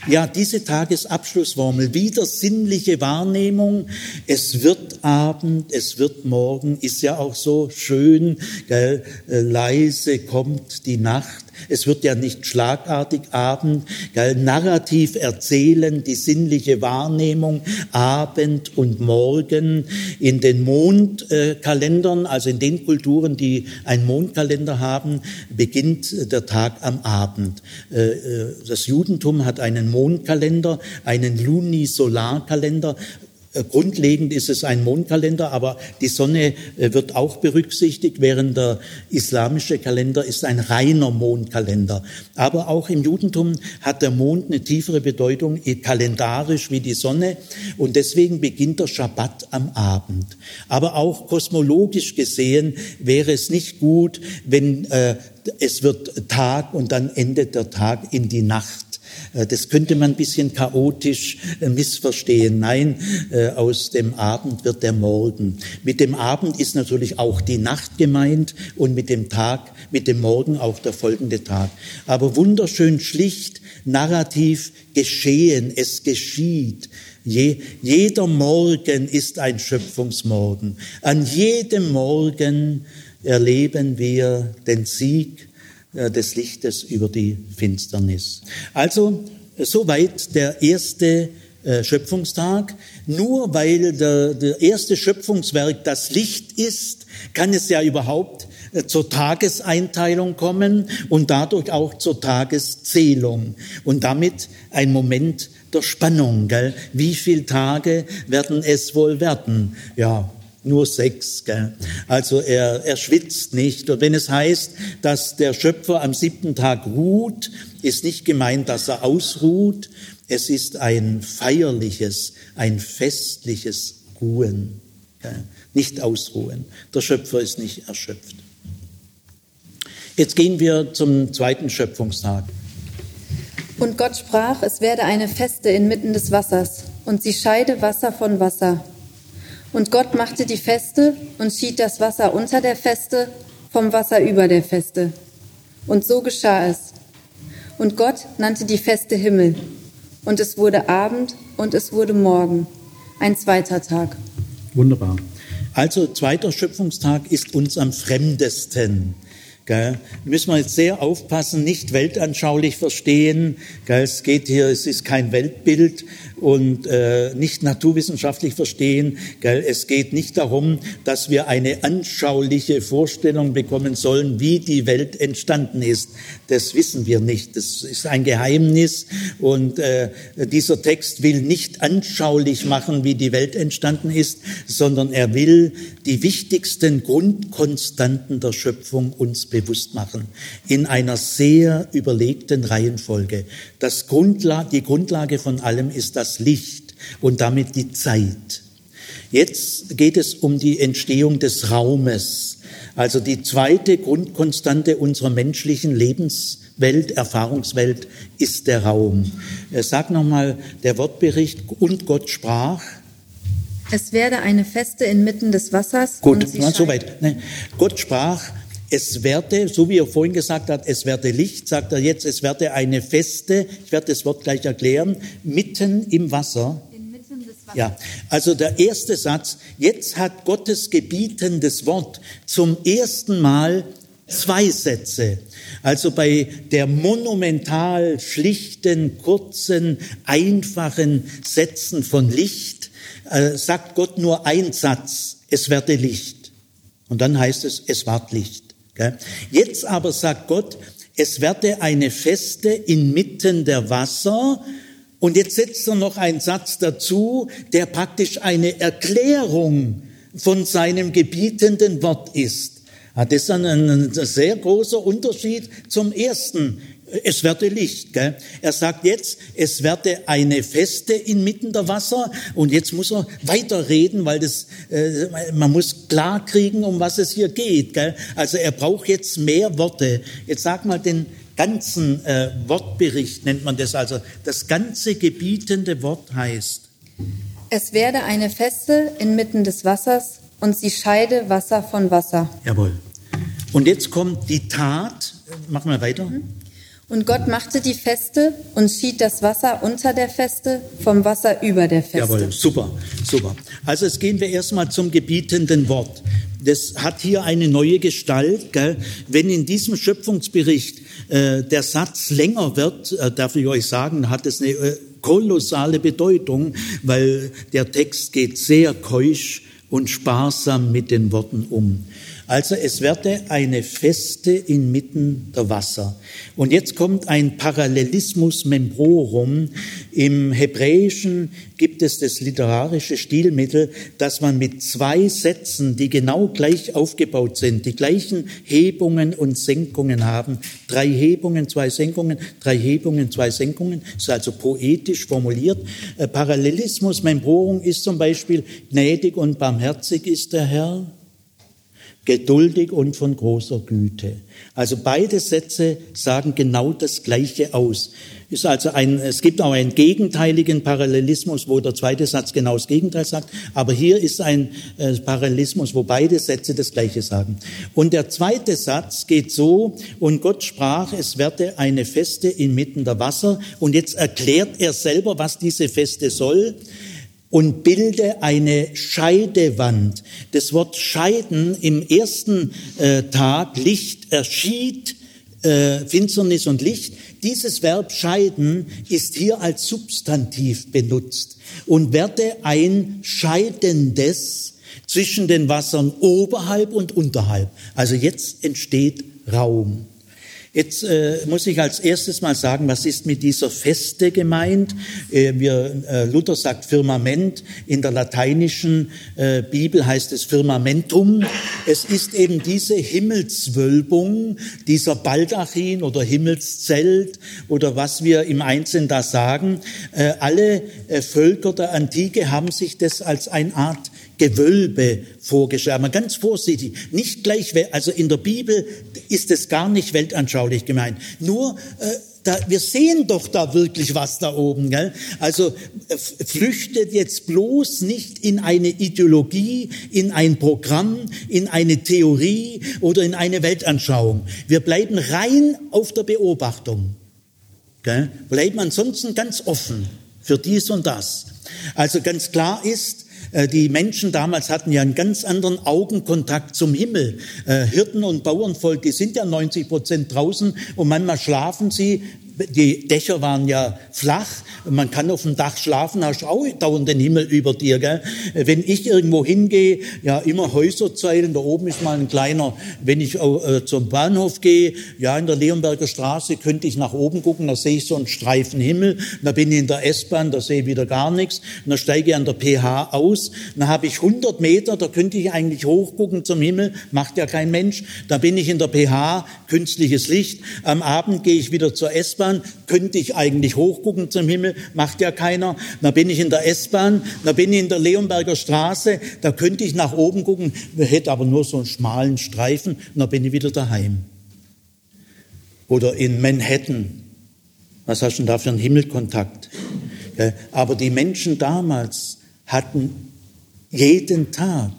Ja, diese Tagesabschlussformel, wieder sinnliche Wahrnehmung. Es wird Abend, es wird Morgen, ist ja auch so schön, gell? Äh, leise kommt die Nacht. Es wird ja nicht schlagartig Abend, gell, narrativ erzählen, die sinnliche Wahrnehmung, Abend und Morgen. In den Mondkalendern, also in den Kulturen, die einen Mondkalender haben, beginnt der Tag am Abend. Äh, äh, das Judentum hat einen Mondkalender, einen Lunisolarkalender, grundlegend ist es ein Mondkalender, aber die Sonne äh, wird auch berücksichtigt, während der islamische Kalender ist ein reiner Mondkalender. Aber auch im Judentum hat der Mond eine tiefere Bedeutung kalendarisch wie die Sonne und deswegen beginnt der Schabbat am Abend. Aber auch kosmologisch gesehen wäre es nicht gut, wenn äh, es wird Tag und dann endet der Tag in die Nacht. Äh, das könnte man ein bisschen chaotisch äh, missverstehen. Nein, äh, aus dem Abend wird der Morgen. Mit dem Abend ist natürlich auch die Nacht gemeint und mit dem Tag, mit dem Morgen auch der folgende Tag. Aber wunderschön schlicht, narrativ geschehen, es geschieht. Je, jeder Morgen ist ein Schöpfungsmorgen. An jedem Morgen erleben wir den Sieg des Lichtes über die Finsternis. Also soweit der erste äh, Schöpfungstag. Nur weil der, der erste Schöpfungswerk das Licht ist, kann es ja überhaupt äh, zur Tageseinteilung kommen und dadurch auch zur Tageszählung und damit ein Moment der Spannung. Gell? Wie viele Tage werden es wohl werden? Ja, nur sechs. Gell? Also er, er schwitzt nicht. Und wenn es heißt, dass der Schöpfer am siebten Tag ruht, ist nicht gemeint, dass er ausruht. Es ist ein feierliches, ein festliches Ruhen. Gell? Nicht ausruhen. Der Schöpfer ist nicht erschöpft. Jetzt gehen wir zum zweiten Schöpfungstag. Und Gott sprach, es werde eine Feste inmitten des Wassers, und sie scheide Wasser von Wasser. Und Gott machte die Feste und schied das Wasser unter der Feste vom Wasser über der Feste. Und so geschah es. Und Gott nannte die Feste Himmel. Und es wurde Abend und es wurde Morgen. Ein zweiter Tag. Wunderbar. Also zweiter Schöpfungstag ist uns am fremdesten. Gell? Müssen wir jetzt sehr aufpassen, nicht weltanschaulich verstehen. Gell? Es geht hier, es ist kein Weltbild und äh, nicht naturwissenschaftlich verstehen. Gell? Es geht nicht darum, dass wir eine anschauliche Vorstellung bekommen sollen, wie die Welt entstanden ist. Das wissen wir nicht. Das ist ein Geheimnis und äh, dieser Text will nicht anschaulich machen, wie die Welt entstanden ist, sondern er will die wichtigsten Grundkonstanten der Schöpfung uns bewusst machen, in einer sehr überlegten Reihenfolge. Das Grundla die Grundlage von allem ist das Licht und damit die Zeit. Jetzt geht es um die Entstehung des Raumes. Also die zweite Grundkonstante unserer menschlichen Lebenswelt, Erfahrungswelt ist der Raum. Äh, sag nochmal der Wortbericht, und Gott sprach. Es werde eine Feste inmitten des Wassers. Gut, soweit. Nee. Gott sprach, es werde, so wie er vorhin gesagt hat, es werde Licht, sagt er jetzt, es werde eine Feste, ich werde das Wort gleich erklären, mitten im Wasser. Ja, also der erste Satz, jetzt hat Gottes gebietendes Wort zum ersten Mal zwei Sätze. Also bei der monumental schlichten, kurzen, einfachen Sätzen von Licht äh, sagt Gott nur ein Satz, es werde Licht. Und dann heißt es, es ward Licht. Jetzt aber sagt Gott, es werde eine Feste inmitten der Wasser. Und jetzt setzt er noch einen Satz dazu, der praktisch eine Erklärung von seinem gebietenden Wort ist. Das ist ein, ein sehr großer Unterschied zum ersten es werde Licht. Gell? Er sagt jetzt, es werde eine Feste inmitten der Wasser und jetzt muss er weiterreden, weil das, äh, man muss klar kriegen, um was es hier geht. Gell? Also er braucht jetzt mehr Worte. Jetzt sag mal den ganzen äh, Wortbericht nennt man das. Also das ganze gebietende Wort heißt. Es werde eine Feste inmitten des Wassers und sie scheide Wasser von Wasser. Jawohl. Und jetzt kommt die Tat. Machen wir weiter. Mhm. Und Gott machte die Feste und schied das Wasser unter der Feste vom Wasser über der Feste. Jawohl, super, super. Also jetzt gehen wir erstmal zum gebietenden Wort. Das hat hier eine neue Gestalt. Gell? Wenn in diesem Schöpfungsbericht äh, der Satz länger wird, äh, darf ich euch sagen, hat es eine äh, kolossale Bedeutung, weil der Text geht sehr keusch und sparsam mit den Worten um. Also es werde eine Feste inmitten der Wasser. Und jetzt kommt ein Parallelismus membrorum. Im Hebräischen gibt es das literarische Stilmittel, dass man mit zwei Sätzen, die genau gleich aufgebaut sind, die gleichen Hebungen und Senkungen haben, drei Hebungen, zwei Senkungen, drei Hebungen, zwei Senkungen, ist also poetisch formuliert. Äh, Parallelismus membrorum ist zum Beispiel gnädig und barmherzig ist der Herr geduldig und von großer Güte. Also beide Sätze sagen genau das Gleiche aus. Ist also ein, es gibt auch einen gegenteiligen Parallelismus, wo der zweite Satz genau das Gegenteil sagt. Aber hier ist ein äh, Parallelismus, wo beide Sätze das Gleiche sagen. Und der zweite Satz geht so, und Gott sprach, es werde eine Feste inmitten der Wasser. Und jetzt erklärt er selber, was diese Feste soll und bilde eine Scheidewand. Das Wort scheiden im ersten äh, Tag, Licht erschied, äh, Finsternis und Licht. Dieses Verb scheiden ist hier als Substantiv benutzt und werde ein Scheidendes zwischen den Wassern oberhalb und unterhalb. Also jetzt entsteht Raum. Jetzt äh, muss ich als erstes mal sagen, was ist mit dieser Feste gemeint? Äh, wir, äh, Luther sagt Firmament, in der lateinischen äh, Bibel heißt es Firmamentum. Es ist eben diese Himmelswölbung, dieser Baldachin oder Himmelszelt oder was wir im Einzelnen da sagen. Äh, alle äh, Völker der Antike haben sich das als eine Art Gewölbe vorgestellt. Aber ganz vorsichtig, nicht gleich, also in der Bibel ist es gar nicht weltanschaulich gemeint. Nur, äh, da, wir sehen doch da wirklich was da oben. Gell? Also äh, flüchtet jetzt bloß nicht in eine Ideologie, in ein Programm, in eine Theorie oder in eine Weltanschauung. Wir bleiben rein auf der Beobachtung. Gell? Bleiben ansonsten ganz offen für dies und das. Also ganz klar ist, die Menschen damals hatten ja einen ganz anderen Augenkontakt zum Himmel. Äh, Hirten und Bauernvolk, die sind ja 90 Prozent draußen und manchmal schlafen sie die Dächer waren ja flach. Man kann auf dem Dach schlafen, hast auch dauernd den Himmel über dir. Gell? Wenn ich irgendwo hingehe, ja immer Häuserzeilen, da oben ist mal ein kleiner, wenn ich äh, zum Bahnhof gehe, ja in der Leonberger Straße könnte ich nach oben gucken, da sehe ich so einen Streifen Himmel. Da bin ich in der S-Bahn, da sehe ich wieder gar nichts. Und da steige ich an der PH aus, dann habe ich 100 Meter, da könnte ich eigentlich hochgucken zum Himmel, macht ja kein Mensch. Da bin ich in der PH, künstliches Licht. Am Abend gehe ich wieder zur S-Bahn S-Bahn, könnte ich eigentlich hochgucken zum Himmel, macht ja keiner. Da bin ich in der S-Bahn, da bin ich in der Leonberger Straße, da könnte ich nach oben gucken, hätte aber nur so einen schmalen Streifen und dann bin ich wieder daheim. Oder in Manhattan, was hast du denn da für einen Himmelkontakt? Aber die Menschen damals hatten jeden Tag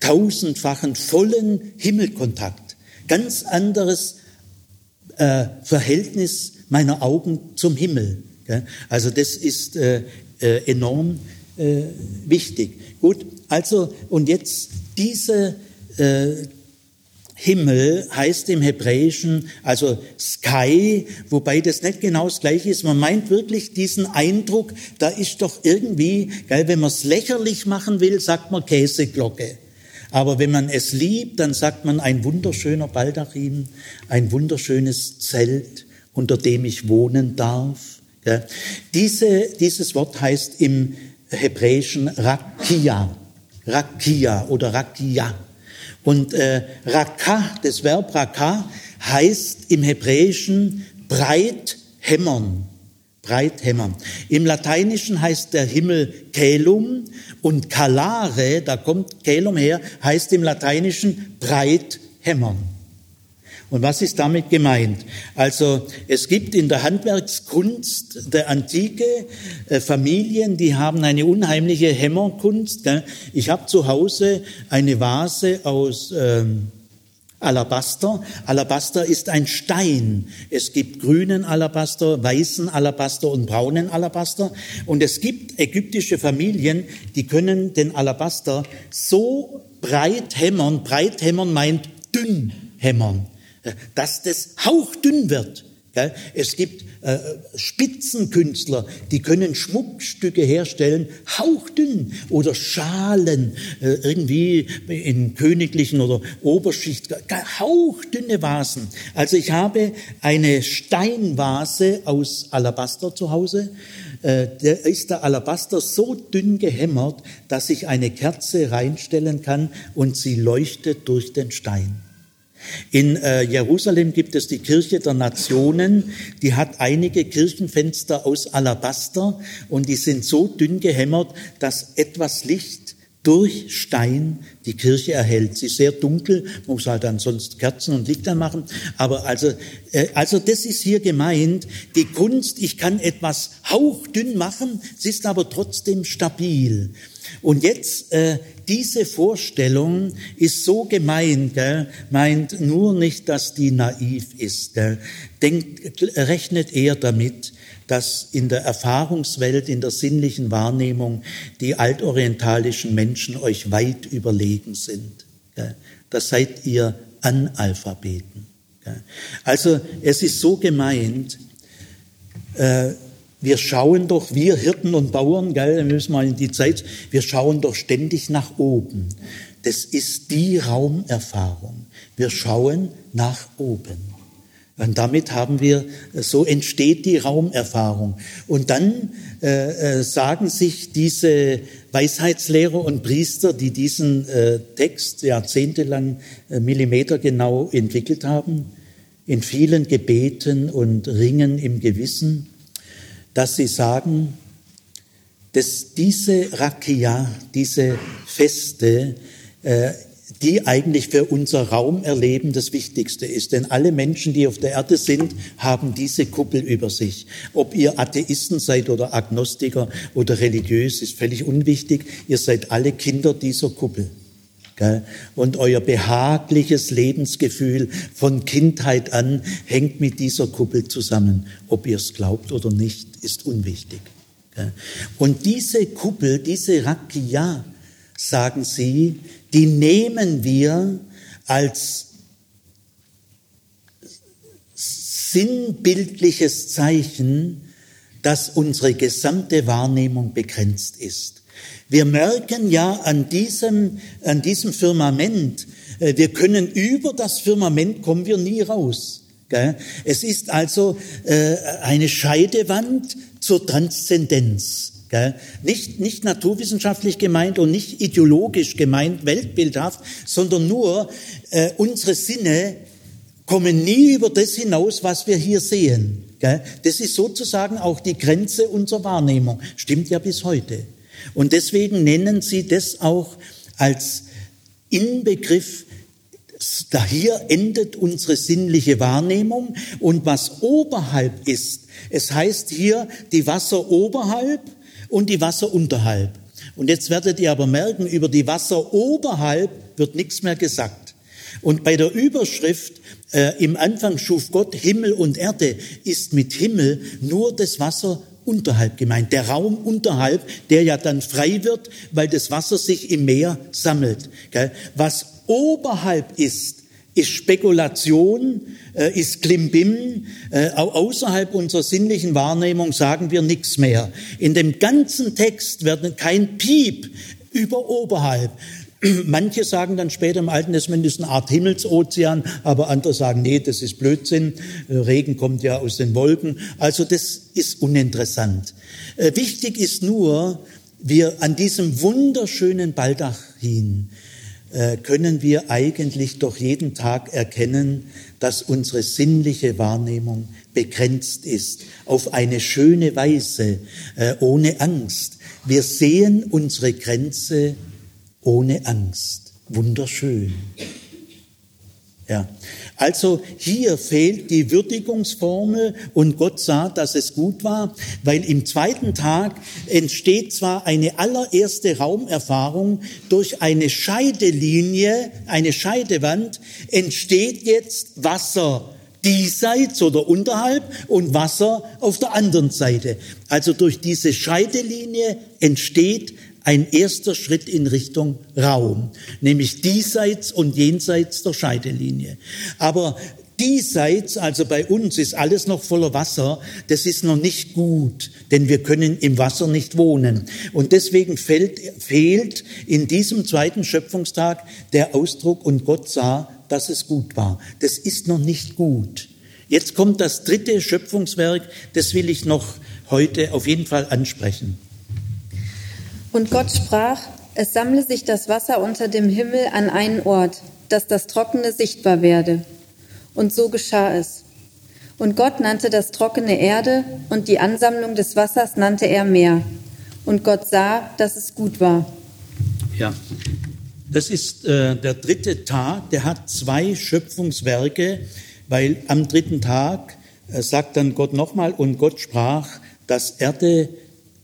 tausendfachen vollen Himmelkontakt. Ganz anderes äh, Verhältnis meiner Augen zum Himmel. Also das ist äh, äh, enorm äh, wichtig. Gut, also und jetzt diese äh, Himmel heißt im Hebräischen also Sky, wobei das nicht genau das gleiche ist. Man meint wirklich diesen Eindruck, da ist doch irgendwie, geil, wenn man es lächerlich machen will, sagt man Käseglocke. Aber wenn man es liebt, dann sagt man ein wunderschöner Baldachin, ein wunderschönes Zelt, unter dem ich wohnen darf. Ja. Diese, dieses Wort heißt im Hebräischen Rakia, Rakia oder Rakia. Und äh, Raka, das Verb Raka, heißt im Hebräischen breit hämmern breit hämmern. Im Lateinischen heißt der Himmel Kelum und Calare, da kommt Kelum her, heißt im Lateinischen breit hämmern. Und was ist damit gemeint? Also es gibt in der Handwerkskunst der Antike äh, Familien, die haben eine unheimliche Hämmerkunst. Ich habe zu Hause eine Vase aus ähm, Alabaster. Alabaster ist ein Stein. Es gibt grünen Alabaster, weißen Alabaster und braunen Alabaster. Und es gibt ägyptische Familien, die können den Alabaster so breit hämmern. Breit hämmern meint dünn hämmern, dass das hauchdünn wird. Es gibt äh, Spitzenkünstler, die können Schmuckstücke herstellen, hauchdünn oder Schalen, äh, irgendwie in königlichen oder Oberschicht, hauchdünne Vasen. Also ich habe eine Steinvase aus Alabaster zu Hause. Äh, der ist der Alabaster so dünn gehämmert, dass ich eine Kerze reinstellen kann und sie leuchtet durch den Stein. In äh, Jerusalem gibt es die Kirche der Nationen, die hat einige Kirchenfenster aus Alabaster und die sind so dünn gehämmert, dass etwas Licht durch Stein die Kirche erhält. Sie ist sehr dunkel, muss halt dann sonst Kerzen und Lichter machen. Aber also, äh, also das ist hier gemeint. Die Kunst, ich kann etwas hauchdünn machen, sie ist aber trotzdem stabil. Und jetzt äh, diese Vorstellung ist so gemeint, gell, meint nur nicht, dass die naiv ist. Gell, denkt, rechnet eher damit, dass in der Erfahrungswelt, in der sinnlichen Wahrnehmung die altorientalischen Menschen euch weit überlegen sind. Gell. Da seid ihr Analphabeten. Gell. Also es ist so gemeint, äh, wir schauen doch, wir Hirten und Bauern, gell, wir müssen mal in die Zeit, wir schauen doch ständig nach oben. Das ist die Raumerfahrung. Wir schauen nach oben. Und damit haben wir, so entsteht die Raumerfahrung. Und dann äh, äh, sagen sich diese Weisheitslehrer und Priester, die diesen äh, Text jahrzehntelang äh, millimetergenau entwickelt haben, in vielen Gebeten und Ringen im Gewissen, dass sie sagen, dass diese Rakia, diese Feste, äh, die eigentlich für unser Raumerleben das Wichtigste ist. Denn alle Menschen, die auf der Erde sind, haben diese Kuppel über sich. Ob ihr Atheisten seid oder Agnostiker oder religiös, ist völlig unwichtig. Ihr seid alle Kinder dieser Kuppel. Und euer behagliches Lebensgefühl von Kindheit an hängt mit dieser Kuppel zusammen. Ob ihr es glaubt oder nicht, ist unwichtig. Und diese Kuppel, diese Rakia, sagen sie, die nehmen wir als sinnbildliches Zeichen, dass unsere gesamte Wahrnehmung begrenzt ist. Wir merken ja an diesem, an diesem Firmament, äh, wir können über das Firmament kommen wir nie raus. Es ist also äh, eine Scheidewand zur Transzendenz. Nicht, nicht naturwissenschaftlich gemeint und nicht ideologisch gemeint, weltbildhaft, sondern nur äh, unsere Sinne kommen nie über das hinaus, was wir hier sehen. Das ist sozusagen auch die Grenze unserer Wahrnehmung. Stimmt ja bis heute. Und deswegen nennen sie das auch als Inbegriff da hier endet unsere sinnliche Wahrnehmung und was oberhalb ist, es heißt hier die Wasser oberhalb und die Wasser unterhalb. Und jetzt werdet ihr aber merken, über die Wasser oberhalb wird nichts mehr gesagt. Und bei der Überschrift äh, im Anfang schuf Gott Himmel und Erde ist mit Himmel nur das Wasser unterhalb gemeint, der Raum unterhalb, der ja dann frei wird, weil das Wasser sich im Meer sammelt. Was oberhalb ist, ist Spekulation, äh, ist Klimbim. Äh, außerhalb unserer sinnlichen Wahrnehmung sagen wir nichts mehr. In dem ganzen Text wird kein Piep über oberhalb. (clears throat) Manche sagen dann später im Alten Testament ist eine Art Himmelsozean, aber andere sagen, nee, das ist Blödsinn. Äh, Regen kommt ja aus den Wolken. Also das ist uninteressant. Wichtig ist nur, wir an diesem wunderschönen Baldachin äh, können wir eigentlich doch jeden Tag erkennen, dass unsere sinnliche Wahrnehmung begrenzt ist, auf eine schöne Weise, äh, ohne Angst. Wir sehen unsere Grenze ohne Angst. Wunderschön. Ja. Also hier fehlt die Würdigungsformel und Gott sah, dass es gut war, weil im zweiten Tag entsteht zwar eine allererste Raumerfahrung durch eine Scheidelinie, eine Scheidewand, entsteht jetzt Wasser diesseits oder unterhalb und Wasser auf der anderen Seite. Also durch diese Scheidelinie entsteht ein erster Schritt in Richtung Raum, nämlich diesseits und jenseits der Scheidelinie. Aber diesseits, also bei uns, ist alles noch voller Wasser. Das ist noch nicht gut, denn wir können im Wasser nicht wohnen. Und deswegen fehlt, fehlt in diesem zweiten Schöpfungstag der Ausdruck, und Gott sah, dass es gut war. Das ist noch nicht gut. Jetzt kommt das dritte Schöpfungswerk, das will ich noch heute auf jeden Fall ansprechen. Und Gott sprach, es sammle sich das Wasser unter dem Himmel an einen Ort, dass das Trockene sichtbar werde. Und so geschah es. Und Gott nannte das Trockene Erde und die Ansammlung des Wassers nannte er Meer. Und Gott sah, dass es gut war. Ja, das ist äh, der dritte Tag, der hat zwei Schöpfungswerke, weil am dritten Tag äh, sagt dann Gott nochmal, und Gott sprach, dass Erde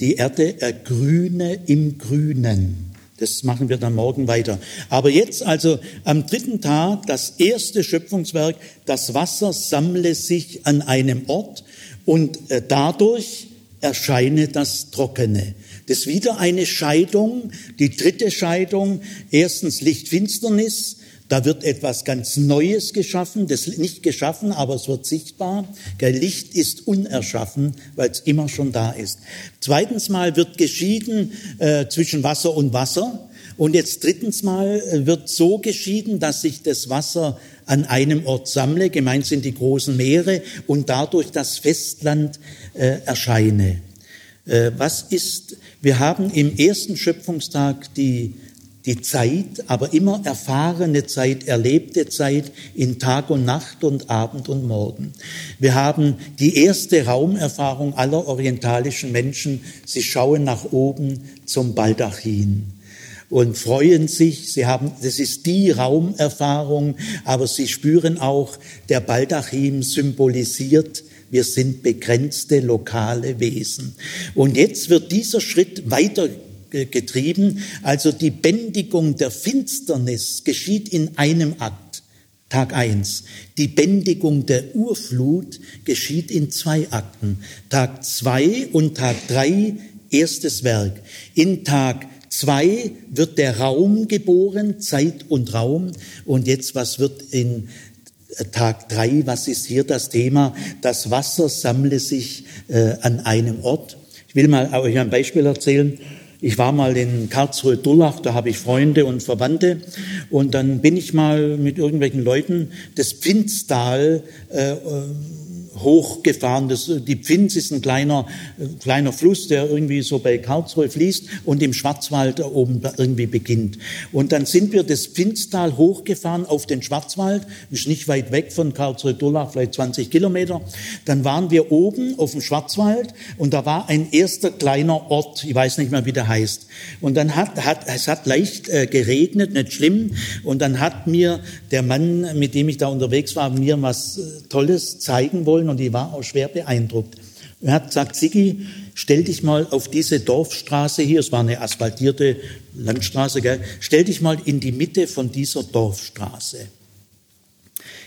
die Erde ergrüne im Grünen. Das machen wir dann morgen weiter. Aber jetzt also am dritten Tag das erste Schöpfungswerk, das Wasser sammle sich an einem Ort und äh, dadurch erscheine das Trockene. Das ist wieder eine Scheidung, die dritte Scheidung. Erstens Lichtfinsternis, da wird etwas ganz Neues geschaffen, das nicht geschaffen, aber es wird sichtbar. Licht ist unerschaffen, weil es immer schon da ist. Zweitens mal wird geschieden äh, zwischen Wasser und Wasser. Und jetzt drittens mal äh, wird so geschieden, dass sich das Wasser an einem Ort sammle, gemeint sind die großen Meere, und dadurch das Festland äh, erscheine. Äh, was ist, wir haben im ersten Schöpfungstag die die Zeit, aber immer erfahrene Zeit, erlebte Zeit in Tag und Nacht und Abend und Morgen. Wir haben die erste Raumerfahrung aller orientalischen Menschen. Sie schauen nach oben zum Baldachin und freuen sich. Sie haben, das ist die Raumerfahrung, aber sie spüren auch, der Baldachin symbolisiert wir sind begrenzte lokale Wesen. Und jetzt wird dieser Schritt weiter getrieben. Also die Bändigung der Finsternis geschieht in einem Akt, Tag eins. Die Bändigung der Urflut geschieht in zwei Akten, Tag zwei und Tag drei erstes Werk. In Tag zwei wird der Raum geboren, Zeit und Raum. Und jetzt, was wird in Tag drei, was ist hier das Thema? Das Wasser sammle sich äh, an einem Ort. Ich will mal euch ein Beispiel erzählen. Ich war mal in Karlsruhe-Dullach, da habe ich Freunde und Verwandte. Und dann bin ich mal mit irgendwelchen Leuten das Pfinstal äh, hochgefahren. Das, die Pfinz ist ein kleiner, kleiner Fluss, der irgendwie so bei Karlsruhe fließt und im Schwarzwald oben irgendwie beginnt. Und dann sind wir das Pfinztal hochgefahren auf den Schwarzwald, ist nicht weit weg von Karlsruhe-Durlach, vielleicht 20 Kilometer. Dann waren wir oben auf dem Schwarzwald und da war ein erster kleiner Ort, ich weiß nicht mehr, wie der heißt. Und dann hat, hat es hat leicht äh, geregnet, nicht schlimm. Und dann hat mir der Mann, mit dem ich da unterwegs war, mir was äh, Tolles zeigen wollen und ich war auch schwer beeindruckt. Er hat gesagt, Sigi, stell dich mal auf diese Dorfstraße hier, es war eine asphaltierte Landstraße, gell? stell dich mal in die Mitte von dieser Dorfstraße.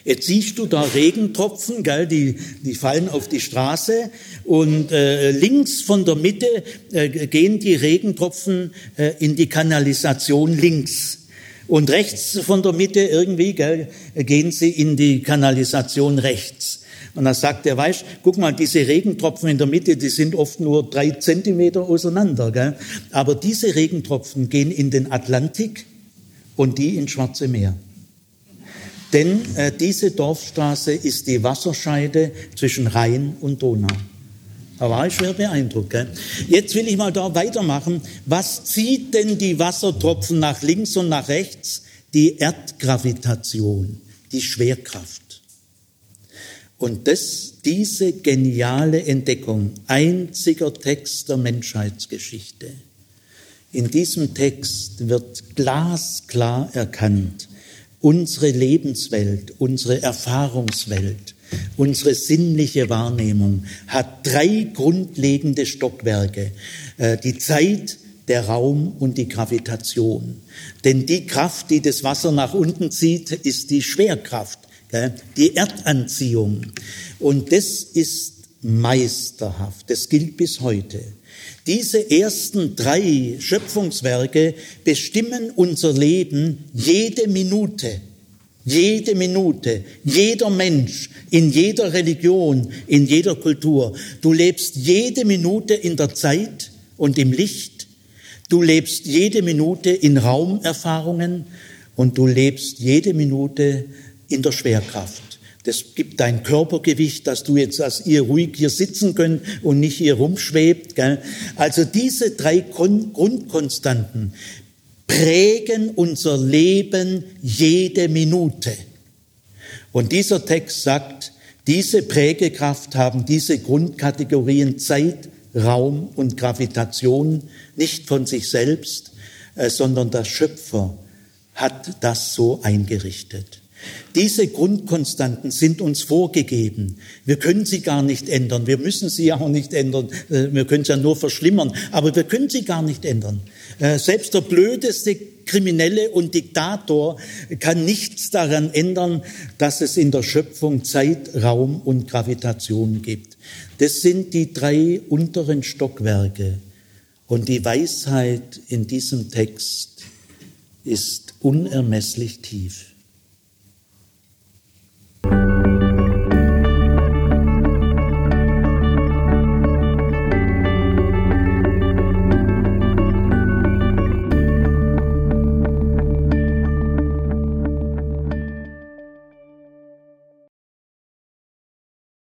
Jetzt siehst du da Regentropfen, gell, die, die fallen auf die Straße und äh, links von der Mitte äh, gehen die Regentropfen äh, in die Kanalisation links. Und rechts von der Mitte irgendwie gell, gehen sie in die Kanalisation rechts. Und dann sagt er, weißt, guck mal, diese Regentropfen in der Mitte, die sind oft nur drei Zentimeter auseinander. Gell? Aber diese Regentropfen gehen in den Atlantik und die ins Schwarze Meer. Denn äh, diese Dorfstraße ist die Wasserscheide zwischen Rhein und Donau. Da war ich schwer beeindruckt. Gell? Jetzt will ich mal da weitermachen. Was zieht denn die Wassertropfen nach links und nach rechts? Die Erdgravitation, die Schwerkraft. Und das, diese geniale Entdeckung, einziger Text der Menschheitsgeschichte, in diesem Text wird glasklar erkannt, unsere Lebenswelt, unsere Erfahrungswelt, unsere sinnliche Wahrnehmung hat drei grundlegende Stockwerke. Äh, die Zeit, der Raum und die Gravitation. Denn die Kraft, die das Wasser nach unten zieht, ist die Schwerkraft die Erdanziehung. Und das ist meisterhaft. Das gilt bis heute. Diese ersten drei Schöpfungswerke bestimmen unser Leben jede Minute. Jede Minute, jeder Mensch, in jeder Religion, in jeder Kultur. Du lebst jede Minute in der Zeit und im Licht. Du lebst jede Minute in Raumerfahrungen und du lebst jede Minute in der Schwerkraft. Das gibt dein Körpergewicht, dass du jetzt, dass ihr ruhig hier sitzen könnt und nicht hier rumschwebt. Gell? Also diese drei Grundkonstanten prägen unser Leben jede Minute. Und dieser Text sagt, diese Prägekraft haben diese Grundkategorien Zeit, Raum und Gravitation nicht von sich selbst, äh, sondern der Schöpfer hat das so eingerichtet. Diese Grundkonstanten sind uns vorgegeben. Wir können sie gar nicht ändern. Wir müssen sie auch nicht ändern. Äh, wir können sie ja nur verschlimmern. Aber wir können sie gar nicht ändern. Äh, selbst der blödeste Kriminelle und Diktator kann nichts daran ändern, dass es in der Schöpfung Zeit, Raum und Gravitation gibt. Das sind die drei unteren Stockwerke. Und die Weisheit in diesem Text ist unermesslich tief.